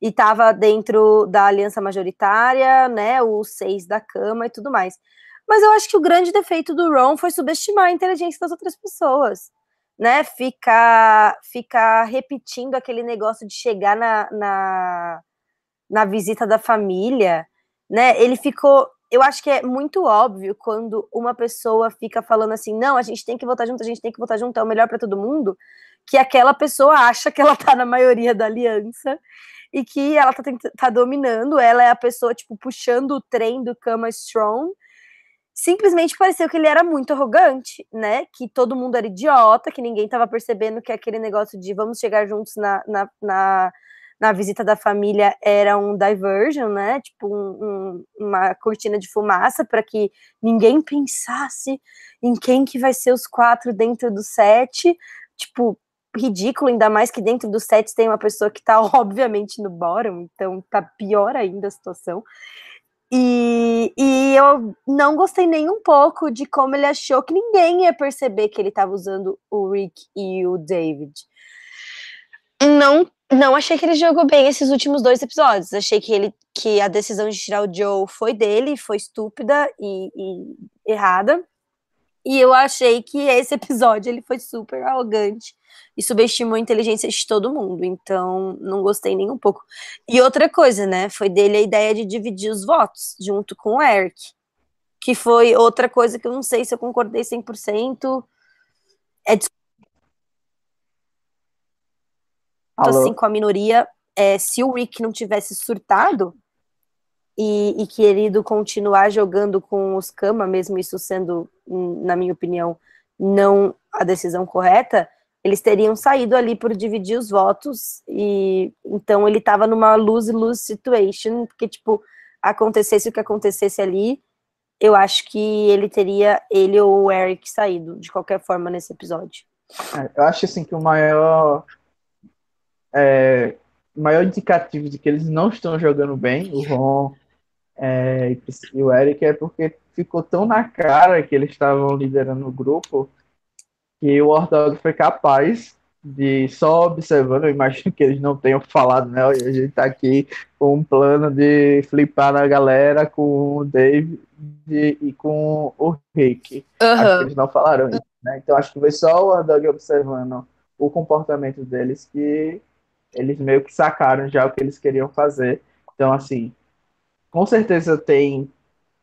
A: E estava dentro da aliança majoritária, né? O seis da cama e tudo mais. Mas eu acho que o grande defeito do Ron foi subestimar a inteligência das outras pessoas. Né, ficar, ficar repetindo aquele negócio de chegar na, na na visita da família, né? Ele ficou. Eu acho que é muito óbvio quando uma pessoa fica falando assim, não, a gente tem que votar junto, a gente tem que votar junto, é o melhor para todo mundo, que aquela pessoa acha que ela tá na maioria da aliança e que ela tá, tá dominando, ela é a pessoa, tipo, puxando o trem do Kama Strong. Simplesmente pareceu que ele era muito arrogante, né? Que todo mundo era idiota, que ninguém tava percebendo que aquele negócio de vamos chegar juntos na, na, na na visita da família era um diversion, né? Tipo um, um, uma cortina de fumaça para que ninguém pensasse em quem que vai ser os quatro dentro do set. Tipo, ridículo, ainda mais que dentro do set tem uma pessoa que tá obviamente no bottom, então tá pior ainda a situação. E, e eu não gostei nem um pouco de como ele achou que ninguém ia perceber que ele estava usando o Rick e o David. Não não achei que ele jogou bem esses últimos dois episódios. Achei que ele que a decisão de tirar o Joe foi dele, foi estúpida e, e errada. E eu achei que esse episódio ele foi super arrogante e subestimou a inteligência de todo mundo. Então, não gostei nem um pouco. E outra coisa, né? Foi dele a ideia de dividir os votos junto com o Eric. Que foi outra coisa que eu não sei se eu concordei 100%. É Alô? assim com a minoria. É, se o Rick não tivesse surtado, e, e querido continuar jogando com os Kama, mesmo isso sendo, na minha opinião, não a decisão correta, eles teriam saído ali por dividir os votos, e então ele estava numa lose-lose situation, porque, tipo, acontecesse o que acontecesse ali, eu acho que ele teria, ele ou o Eric saído, de qualquer forma, nesse episódio.
B: É, eu acho, assim, que o maior é, maior indicativo de que eles não estão jogando bem, o Ron é, e o Eric é porque ficou tão na cara que eles estavam liderando o grupo que o Ordog foi capaz de só observando, eu imagino que eles não tenham falado, né? A gente tá aqui com um plano de flipar na galera com o Dave e com o Rick. Uhum. Acho que eles não falaram isso, né? Então acho que foi só o Ordog observando o comportamento deles que eles meio que sacaram já o que eles queriam fazer. Então, assim, com certeza tem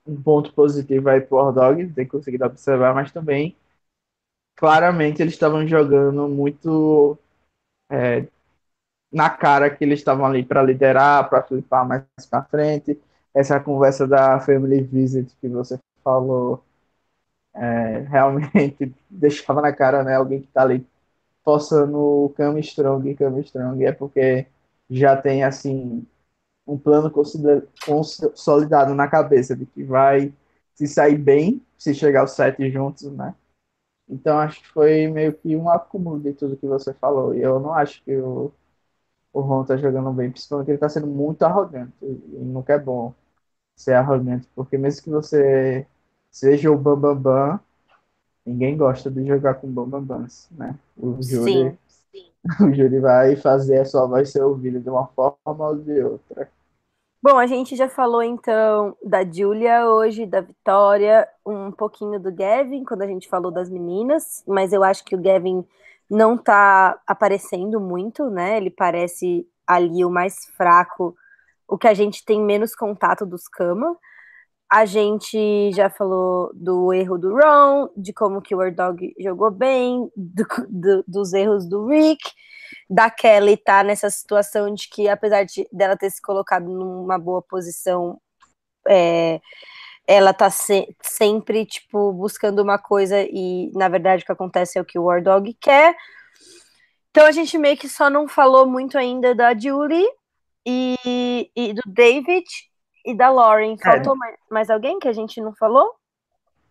B: um ponto positivo aí pro Ordog, tem conseguido observar, mas também claramente eles estavam jogando muito é, na cara que eles estavam ali para liderar, para flipar mais para frente. Essa conversa da Family Visit que você falou é, realmente deixava na cara, né? Alguém que está ali forçando o Cam Strong Cam Strong é porque já tem assim um plano consolidado na cabeça de que vai se sair bem se chegar aos sete juntos, né? Então acho que foi meio que um acúmulo de tudo que você falou. E eu não acho que o, o Ron tá jogando bem, principalmente ele tá sendo muito arrogante. E nunca é bom ser arrogante, porque mesmo que você seja o Bambambam, Bam, Bam, ninguém gosta de jogar com Bambambans, né? O Júri, sim, sim. o Júri vai fazer a sua voz ser ouvida de uma forma ou de outra.
A: Bom, a gente já falou então da Julia hoje, da Vitória, um pouquinho do Gavin, quando a gente falou das meninas, mas eu acho que o Gavin não tá aparecendo muito, né? Ele parece ali o mais fraco, o que a gente tem menos contato dos Kama. A gente já falou do erro do Ron, de como que o War Dog jogou bem, do, do, dos erros do Rick da Kelly tá nessa situação de que, apesar de dela ter se colocado numa boa posição, é, ela tá se, sempre, tipo, buscando uma coisa e, na verdade, o que acontece é o que o War Dog quer. Então a gente meio que só não falou muito ainda da Julie e, e do David e da Lauren. É. Faltou é. mais, mais alguém que a gente não falou?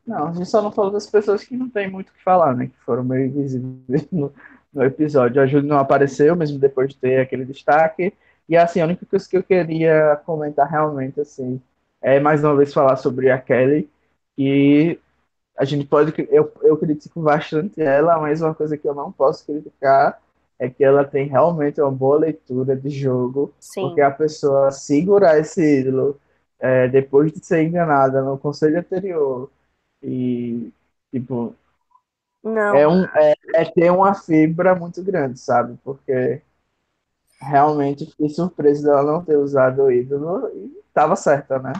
B: Não, a gente só não falou das pessoas que não tem muito o que falar, né? Que foram meio invisíveis no, no episódio. A Júlia não apareceu, mesmo depois de ter aquele destaque. E assim, a única coisa que eu queria comentar realmente, assim, é mais uma vez falar sobre a Kelly. E a gente pode. Eu, eu critico bastante ela, mas uma coisa que eu não posso criticar é que ela tem realmente uma boa leitura de jogo. Sim. Porque a pessoa segurar esse ídolo é, depois de ser enganada no conselho anterior e, tipo,
A: não.
B: É, um, é, é ter uma fibra muito grande, sabe? Porque realmente fiquei surpreso dela não ter usado o ídolo e estava certa, né?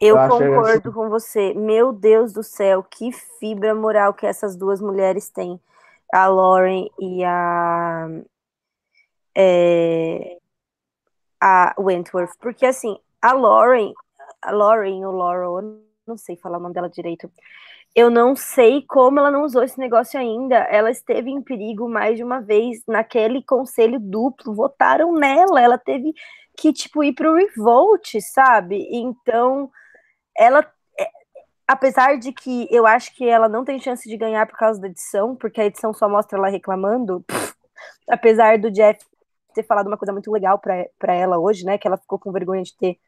A: Eu, eu concordo assim... com você. Meu Deus do céu, que fibra moral que essas duas mulheres têm. A Lauren e a. É, a Wentworth. Porque, assim, a Lauren. A Lauren ou Laurel, não sei falar o nome dela direito. Eu não sei como ela não usou esse negócio ainda. Ela esteve em perigo mais de uma vez naquele conselho duplo. Votaram nela. Ela teve que, tipo, ir pro revolt, sabe? Então, ela. É, apesar de que eu acho que ela não tem chance de ganhar por causa da edição, porque a edição só mostra ela reclamando. Pff, apesar do Jeff ter falado uma coisa muito legal para ela hoje, né? Que ela ficou com vergonha de ter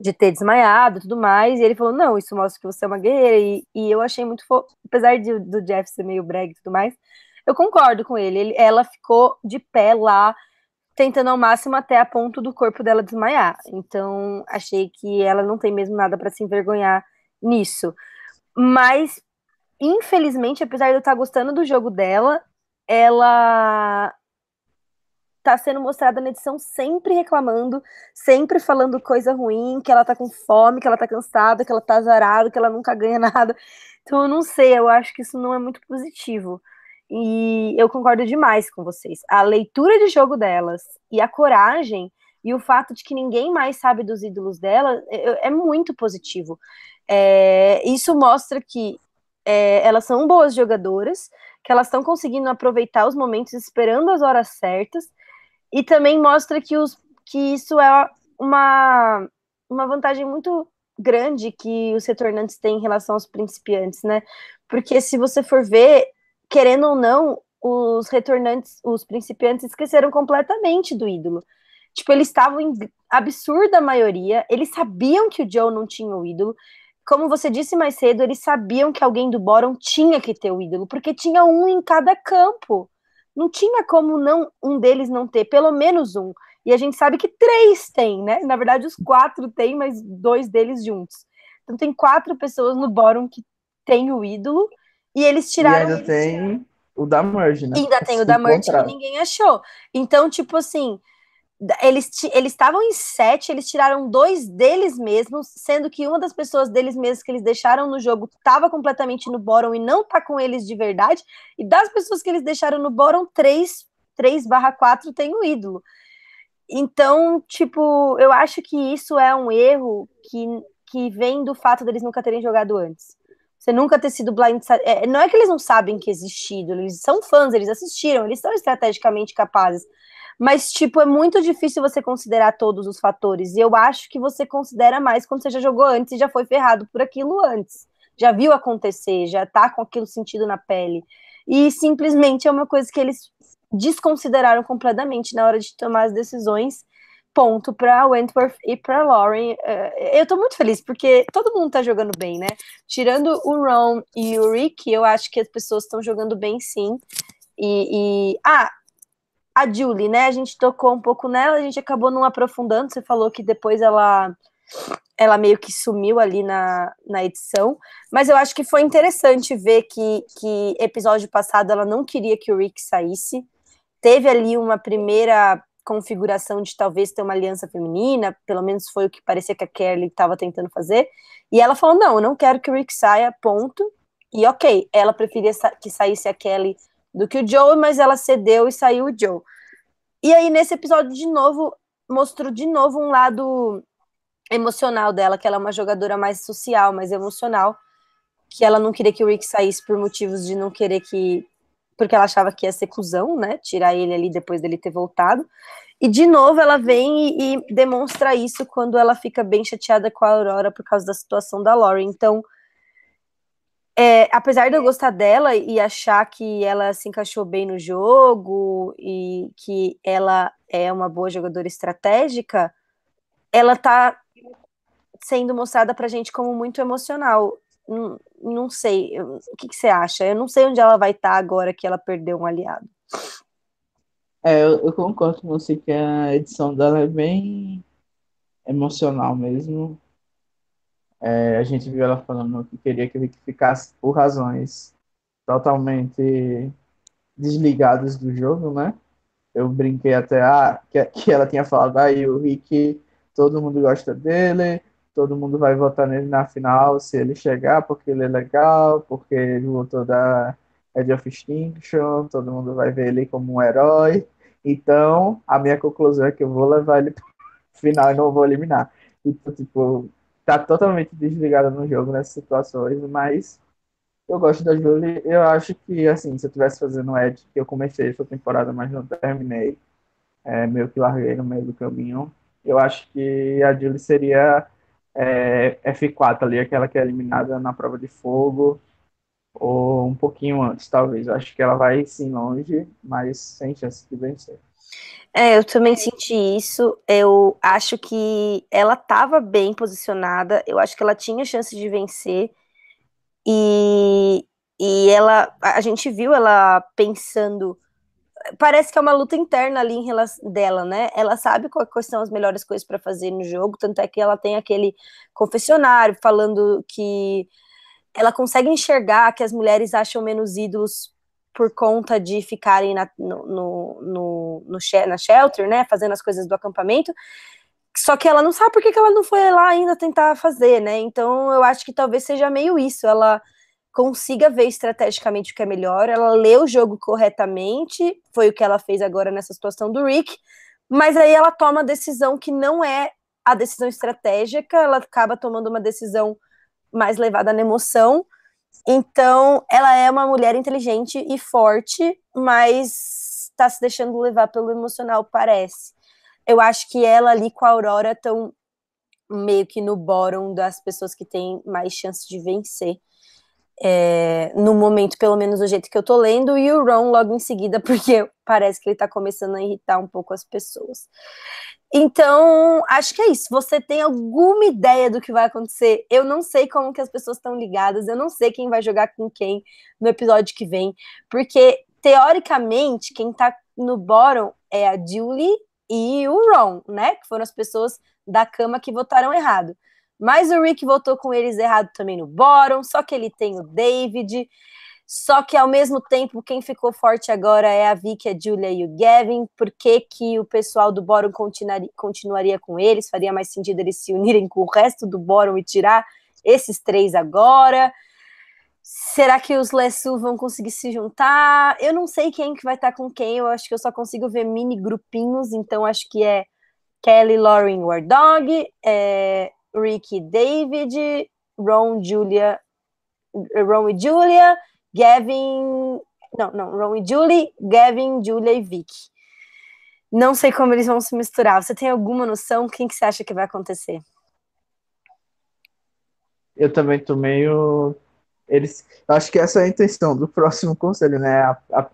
A: de ter desmaiado e tudo mais, e ele falou, não, isso mostra que você é uma guerreira, e, e eu achei muito fofo, apesar de, do Jeff ser meio brega e tudo mais, eu concordo com ele, ele, ela ficou de pé lá, tentando ao máximo até a ponto do corpo dela desmaiar, então achei que ela não tem mesmo nada para se envergonhar nisso, mas infelizmente, apesar de eu estar gostando do jogo dela, ela tá sendo mostrada na edição sempre reclamando, sempre falando coisa ruim, que ela tá com fome, que ela tá cansada, que ela tá azarada, que ela nunca ganha nada. Então eu não sei, eu acho que isso não é muito positivo. E eu concordo demais com vocês. A leitura de jogo delas e a coragem e o fato de que ninguém mais sabe dos ídolos dela é, é muito positivo. É, isso mostra que é, elas são boas jogadoras, que elas estão conseguindo aproveitar os momentos esperando as horas certas e também mostra que, os, que isso é uma, uma vantagem muito grande que os retornantes têm em relação aos principiantes, né? Porque se você for ver, querendo ou não, os retornantes, os principiantes esqueceram completamente do ídolo. Tipo, eles estavam em absurda maioria, eles sabiam que o Joe não tinha o ídolo. Como você disse mais cedo, eles sabiam que alguém do Boron tinha que ter o ídolo, porque tinha um em cada campo não tinha como não um deles não ter, pelo menos um. E a gente sabe que três tem, né? Na verdade, os quatro tem, mas dois deles juntos. Então tem quatro pessoas no bórum que tem o ídolo, e eles tiraram.
B: E ainda tem o da Merge, né?
A: E ainda tem o da Merge que ninguém achou. Então, tipo assim, eles eles estavam em sete, eles tiraram dois deles mesmos, sendo que uma das pessoas deles mesmos que eles deixaram no jogo estava completamente no bottom e não tá com eles de verdade, e das pessoas que eles deixaram no bottom, três, três barra quatro tem o ídolo. Então, tipo, eu acho que isso é um erro que, que vem do fato deles nunca terem jogado antes. Você nunca ter sido blind. É, não é que eles não sabem que existe ídolo, eles são fãs, eles assistiram, eles são estrategicamente capazes mas, tipo, é muito difícil você considerar todos os fatores. E eu acho que você considera mais quando você já jogou antes e já foi ferrado por aquilo antes. Já viu acontecer, já tá com aquilo sentido na pele. E simplesmente é uma coisa que eles desconsideraram completamente na hora de tomar as decisões. Ponto para Wentworth e para Lauren. É, eu tô muito feliz porque todo mundo tá jogando bem, né? Tirando o Ron e o Rick, eu acho que as pessoas estão jogando bem sim. E, e, ah, a Julie, né? A gente tocou um pouco nela, a gente acabou não aprofundando. Você falou que depois ela ela meio que sumiu ali na, na edição, mas eu acho que foi interessante ver que, que episódio passado ela não queria que o Rick saísse. Teve ali uma primeira configuração de talvez ter uma aliança feminina, pelo menos foi o que parecia que a Kelly estava tentando fazer. E ela falou: não, eu não quero que o Rick saia, ponto. E ok, ela preferia que saísse a Kelly do que o Joe, mas ela cedeu e saiu o Joe. E aí, nesse episódio, de novo, mostrou de novo um lado emocional dela, que ela é uma jogadora mais social, mais emocional, que ela não queria que o Rick saísse por motivos de não querer que. Porque ela achava que ia ser cuzão, né? Tirar ele ali depois dele ter voltado. E de novo ela vem e, e demonstra isso quando ela fica bem chateada com a Aurora por causa da situação da Laurie. Então, é, apesar de eu gostar dela e achar que ela se encaixou bem no jogo e que ela é uma boa jogadora estratégica, ela tá sendo mostrada pra gente como muito emocional. Não, não sei, o que, que, você acha? Eu não sei onde ela vai estar tá agora que ela perdeu um aliado.
B: É, eu, eu concordo com você que a edição dela é bem emocional mesmo. É, a gente viu ela falando que queria que ele ficasse por razões totalmente desligadas do jogo, né? Eu brinquei até ah, que, que ela tinha falado aí ah, o Rick, todo mundo gosta dele, todo mundo vai votar nele na final se ele chegar, porque ele é legal, porque ele voltou da Edge of Extinction, todo mundo vai ver ele como um herói. Então, a minha conclusão é que eu vou levar ele para final e não vou eliminar. Então, tipo, tá totalmente desligada no jogo nessas situações, mas eu gosto da Julie. Eu acho que, assim, se eu tivesse fazendo o Ed, que eu comecei essa temporada, mas não terminei, é, meio que larguei no meio do caminho, eu acho que a Julie seria é, F4 ali, aquela que é eliminada na prova de fogo, ou um pouquinho antes, talvez. Eu acho que ela vai sim longe, mas sem chance de vencer.
A: É, eu também senti isso. Eu acho que ela estava bem posicionada. Eu acho que ela tinha chance de vencer. E, e ela, a gente viu ela pensando. Parece que é uma luta interna ali em relação dela, né? Ela sabe quais são as melhores coisas para fazer no jogo, tanto é que ela tem aquele confessionário falando que ela consegue enxergar que as mulheres acham menos ídolos por conta de ficarem na, no, no, no, no, na shelter, né, fazendo as coisas do acampamento, só que ela não sabe por que, que ela não foi lá ainda tentar fazer, né, então eu acho que talvez seja meio isso, ela consiga ver estrategicamente o que é melhor, ela lê o jogo corretamente, foi o que ela fez agora nessa situação do Rick, mas aí ela toma a decisão que não é a decisão estratégica, ela acaba tomando uma decisão mais levada na emoção, então, ela é uma mulher inteligente e forte, mas está se deixando levar pelo emocional, parece. Eu acho que ela ali com a Aurora estão meio que no bórum das pessoas que têm mais chance de vencer. É, no momento, pelo menos do jeito que eu tô lendo, e o Ron logo em seguida, porque parece que ele tá começando a irritar um pouco as pessoas. Então, acho que é isso. Você tem alguma ideia do que vai acontecer? Eu não sei como que as pessoas estão ligadas, eu não sei quem vai jogar com quem no episódio que vem, porque teoricamente quem tá no bottom é a Julie e o Ron, né? Que foram as pessoas da cama que votaram errado. Mas o Rick votou com eles errado também no bottom, só que ele tem o David. Só que ao mesmo tempo, quem ficou forte agora é a Vicky, a Julia e o Gavin. Por que, que o pessoal do Bórum continuaria, continuaria com eles? Faria mais sentido eles se unirem com o resto do Bórum e tirar esses três agora? Será que os Lessu vão conseguir se juntar? Eu não sei quem que vai estar com quem. Eu acho que eu só consigo ver mini grupinhos. Então acho que é Kelly, Lauren, War Dog, é Ricky, David, Ron, Julia, Ron e Julia Gavin. Não, não, Ron e Julie, Gavin, Julia e Vic. Não sei como eles vão se misturar. Você tem alguma noção? Quem que você acha que vai acontecer?
B: Eu também tô meio. Eles. Acho que essa é a intenção do próximo conselho, né? A, a.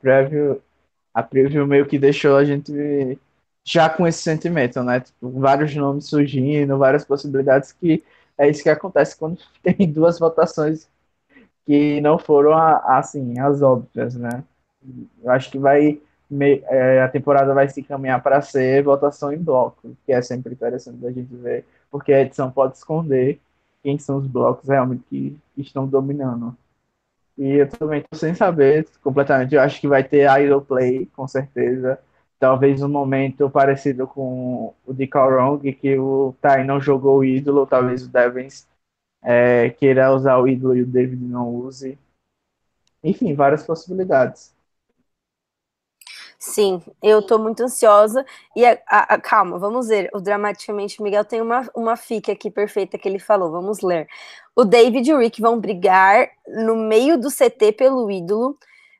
B: A preview meio que deixou a gente já com esse sentimento, né? Tipo, vários nomes surgindo, várias possibilidades que é isso que acontece quando tem duas votações que não foram assim as óbvias, né? Eu acho que vai é, a temporada vai se encaminhar para ser votação em bloco, que é sempre interessante da gente ver, porque a edição pode esconder quem são os blocos realmente que, estão dominando. E eu também estou sem saber completamente. Eu acho que vai ter Idol Play, com certeza. Talvez um momento parecido com o de Wrong, que o Tai não jogou o ídolo, talvez o Devens é, queira usar o ídolo e o David não use. Enfim, várias possibilidades.
A: Sim, eu tô muito ansiosa. E a, a, a, calma, vamos ver. O Dramaticamente Miguel tem uma, uma fica aqui perfeita que ele falou. Vamos ler. O David e o Rick vão brigar no meio do CT pelo ídolo.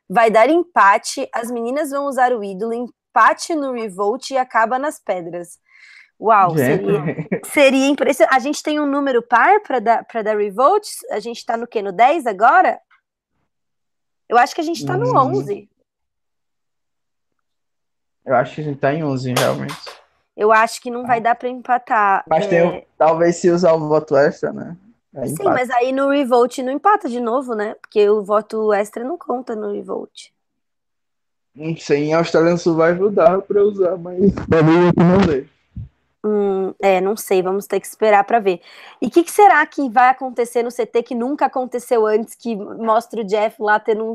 A: Vai dar empate. As meninas vão usar o ídolo. Empate no Revolt e acaba nas pedras. Uau, seria, seria impressionante. A gente tem um número par para dar, dar Revolt? A gente está no quê? No 10 agora? Eu acho que a gente está no 11. Hum.
B: Eu acho que a gente está em 11, realmente.
A: Eu acho que não vai dar para empatar.
B: Mas é... tem, talvez se usar o voto extra, né?
A: Aí Sim, empata. mas aí no Revolt não empata de novo, né? Porque o voto extra não conta no Revolt.
B: Não sei, em Australian Survival dá para usar, mas pra mim não dei.
A: Hum, é, não sei, vamos ter que esperar para ver. E o que, que, será que vai acontecer no CT que nunca aconteceu antes, que mostra o Jeff lá tendo um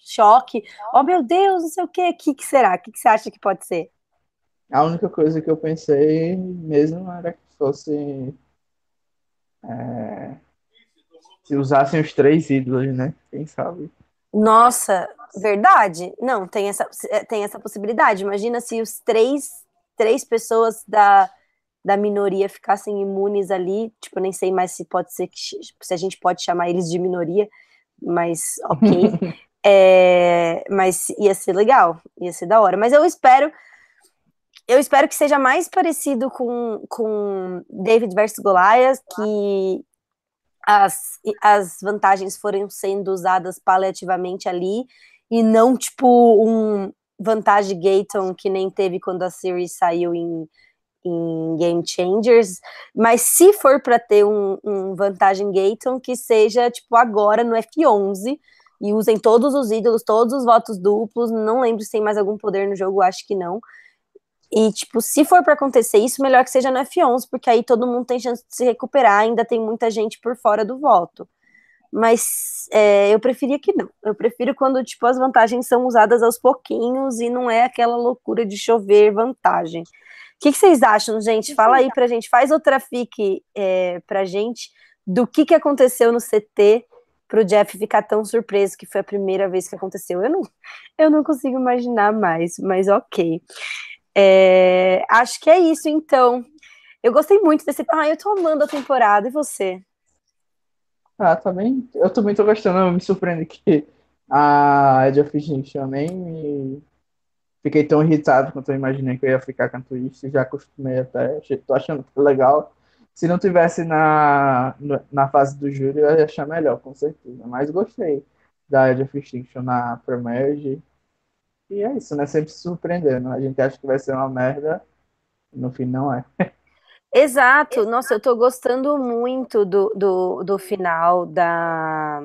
A: choque? Oh, meu Deus, não sei o quê. O que, que será? O que, que você acha que pode ser?
B: A única coisa que eu pensei mesmo era que fosse. É, se usassem os três ídolos, né? Quem sabe?
A: Nossa, verdade? Não, tem essa, tem essa possibilidade. Imagina se os três, três pessoas da da minoria ficassem imunes ali, tipo, nem sei mais se pode ser que se a gente pode chamar eles de minoria, mas ok. é, mas ia ser legal, ia ser da hora. Mas eu espero, eu espero que seja mais parecido com, com David versus Goliath, que as, as vantagens forem sendo usadas paliativamente ali, e não tipo um vantagem Gaton que nem teve quando a series saiu em em Game Changers, mas se for para ter um, um, vantagem Gaton, que seja tipo agora no F11 e usem todos os ídolos, todos os votos duplos. Não lembro se tem mais algum poder no jogo, acho que não. E, tipo, se for para acontecer isso, melhor que seja no F11, porque aí todo mundo tem chance de se recuperar, ainda tem muita gente por fora do voto. mas é, eu preferia que não. Eu prefiro quando, tipo, as vantagens são usadas aos pouquinhos e não é aquela loucura de chover vantagem. O que, que vocês acham, gente? Fala aí pra gente, faz outra fique é, pra gente do que, que aconteceu no CT pro Jeff ficar tão surpreso que foi a primeira vez que aconteceu. Eu não, eu não consigo imaginar mais, mas ok. É, acho que é isso, então. Eu gostei muito desse. Ah, eu tô amando a temporada, e você?
B: Ah, também. Eu também tô gostando. Eu me surpreendo que a Edge of Extinction nem me... fiquei tão irritado quanto eu imaginei que eu ia ficar com a Twist. Já acostumei até. Tô achando legal. Se não tivesse na, na fase do júri, eu ia achar melhor, com certeza. Mas gostei da Edge of Extinction na Premerge. E é isso, né? Sempre se surpreendendo. A gente acha que vai ser uma merda, no fim não é.
A: Exato. Nossa, eu tô gostando muito do, do, do final da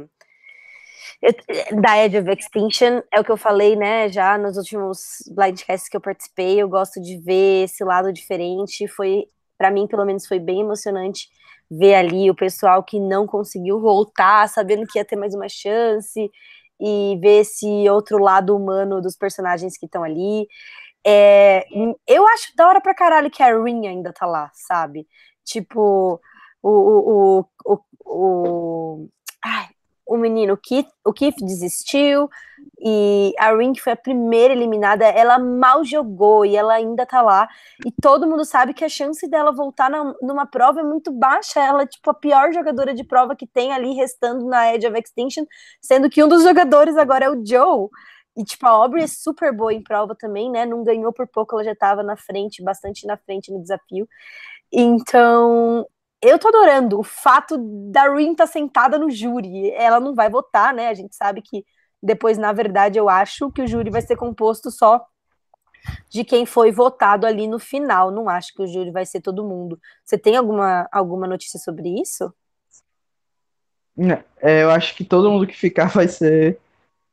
A: da Edge of Extinction, é o que eu falei, né, já nos últimos blindcasts que eu participei, eu gosto de ver esse lado diferente, foi, para mim, pelo menos, foi bem emocionante ver ali o pessoal que não conseguiu voltar, sabendo que ia ter mais uma chance, e ver esse outro lado humano dos personagens que estão ali, é, eu acho da hora pra caralho que a Rin ainda tá lá, sabe? Tipo, o. o, o, o, o ai, o menino, Keith, o Keith desistiu, e a Rin, que foi a primeira eliminada, ela mal jogou e ela ainda tá lá. E todo mundo sabe que a chance dela voltar na, numa prova é muito baixa. Ela é tipo a pior jogadora de prova que tem ali restando na Edge of Extinction, sendo que um dos jogadores agora é o Joe. E, tipo, a Aubrey é super boa em prova também, né? Não ganhou por pouco, ela já estava na frente, bastante na frente no desafio. Então, eu tô adorando o fato da Rin estar tá sentada no júri. Ela não vai votar, né? A gente sabe que depois, na verdade, eu acho que o júri vai ser composto só de quem foi votado ali no final. Não acho que o júri vai ser todo mundo. Você tem alguma, alguma notícia sobre isso?
B: É, eu acho que todo mundo que ficar vai ser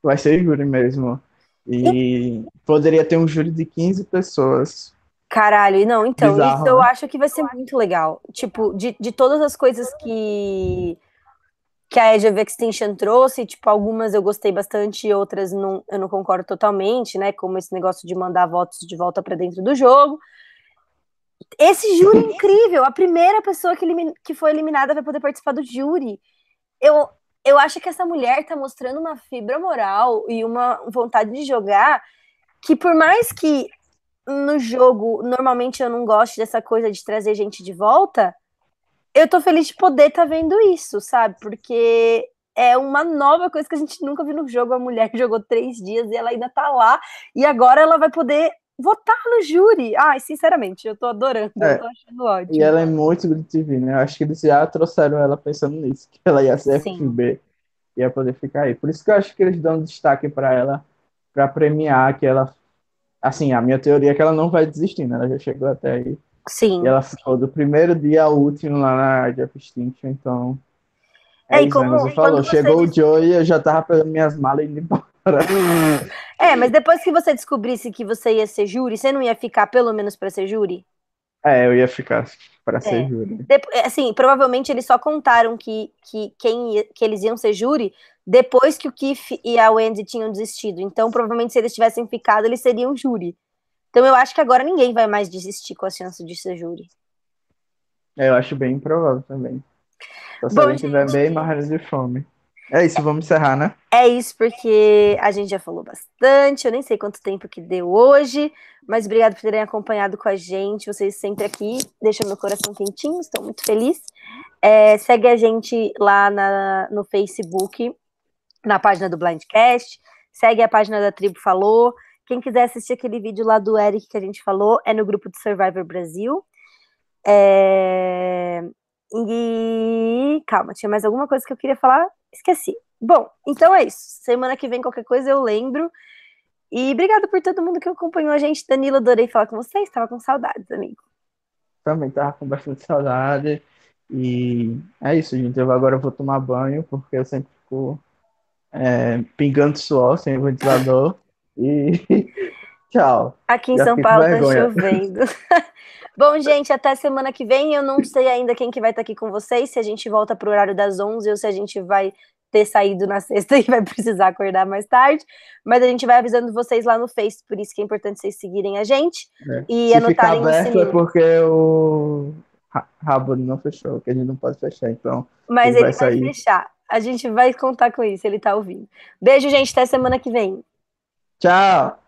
B: vai ser júri mesmo. E poderia ter um júri de 15 pessoas.
A: Caralho, não, então, Bizarro, isso eu né? acho que vai ser muito legal. Tipo, de, de todas as coisas que, que a Edge of Extinction trouxe, tipo, algumas eu gostei bastante e outras não, eu não concordo totalmente, né? Como esse negócio de mandar votos de volta para dentro do jogo. Esse júri é incrível, a primeira pessoa que, que foi eliminada vai poder participar do júri. Eu, eu acho que essa mulher tá mostrando uma fibra moral e uma vontade de jogar que por mais que no jogo normalmente eu não goste dessa coisa de trazer gente de volta, eu tô feliz de poder estar tá vendo isso, sabe? Porque é uma nova coisa que a gente nunca viu no jogo. A mulher jogou três dias e ela ainda tá lá, e agora ela vai poder votar no júri. Ai, sinceramente, eu tô adorando, é. eu tô achando ótimo.
B: E ela é muito Good TV, né? Eu acho que eles já trouxeram ela pensando nisso, que ela ia ser Sim. FB, ia poder ficar aí. Por isso que eu acho que eles dão destaque para ela, para premiar que ela. Assim, a minha teoria é que ela não vai desistir, né? Ela já chegou até aí.
A: Sim.
B: E ela ficou do primeiro dia ao último lá na Jeff Extinction, então.
A: É, é e como, você
B: falou, chegou o Joe e eu já tava pegando minhas malas e indo embora.
A: É, mas depois que você descobrisse que você ia ser júri, você não ia ficar pelo menos para ser júri?
B: É, eu ia ficar para ser é. júri.
A: Depois, assim, provavelmente eles só contaram que, que, quem que eles iam ser júri depois que o Keith e a Wendy tinham desistido. Então, provavelmente, se eles tivessem ficado, eles seriam júri. Então, eu acho que agora ninguém vai mais desistir com a chance de ser júri.
B: É, eu acho bem improvável também. Só se Bom, tiver bem mais de fome. É isso, vamos encerrar, né?
A: É isso, porque a gente já falou bastante. Eu nem sei quanto tempo que deu hoje, mas obrigado por terem acompanhado com a gente. Vocês sempre aqui deixam meu coração quentinho, estou muito feliz. É, segue a gente lá na, no Facebook, na página do Blindcast. Segue a página da Tribo Falou. Quem quiser assistir aquele vídeo lá do Eric que a gente falou, é no grupo do Survivor Brasil. É... E calma, tinha mais alguma coisa que eu queria falar? Esqueci. Bom, então é isso. Semana que vem, qualquer coisa eu lembro. E obrigada por todo mundo que acompanhou a gente. Danilo, adorei falar com vocês. Estava com saudades, amigo.
B: Também estava com bastante saudade. E é isso, gente. Eu agora vou tomar banho, porque eu sempre fico é, pingando suor sem ventilador. E tchau.
A: Aqui em Já São Paulo tá chovendo. Bom, gente, até semana que vem. Eu não sei ainda quem que vai estar aqui com vocês, se a gente volta para o horário das 11 ou se a gente vai ter saído na sexta e vai precisar acordar mais tarde. Mas a gente vai avisando vocês lá no Face, por isso que é importante vocês seguirem a gente
B: É.
A: e
B: Se
A: anotarem
B: ficar
A: o
B: aberto é
A: sininho.
B: porque o Ra- Rabo não fechou, que a gente não pode fechar, então
A: Mas
B: ele
A: ele
B: vai
A: vai fechar. A gente vai contar com isso, ele tá ouvindo. Beijo, gente, até semana que vem.
B: tchau!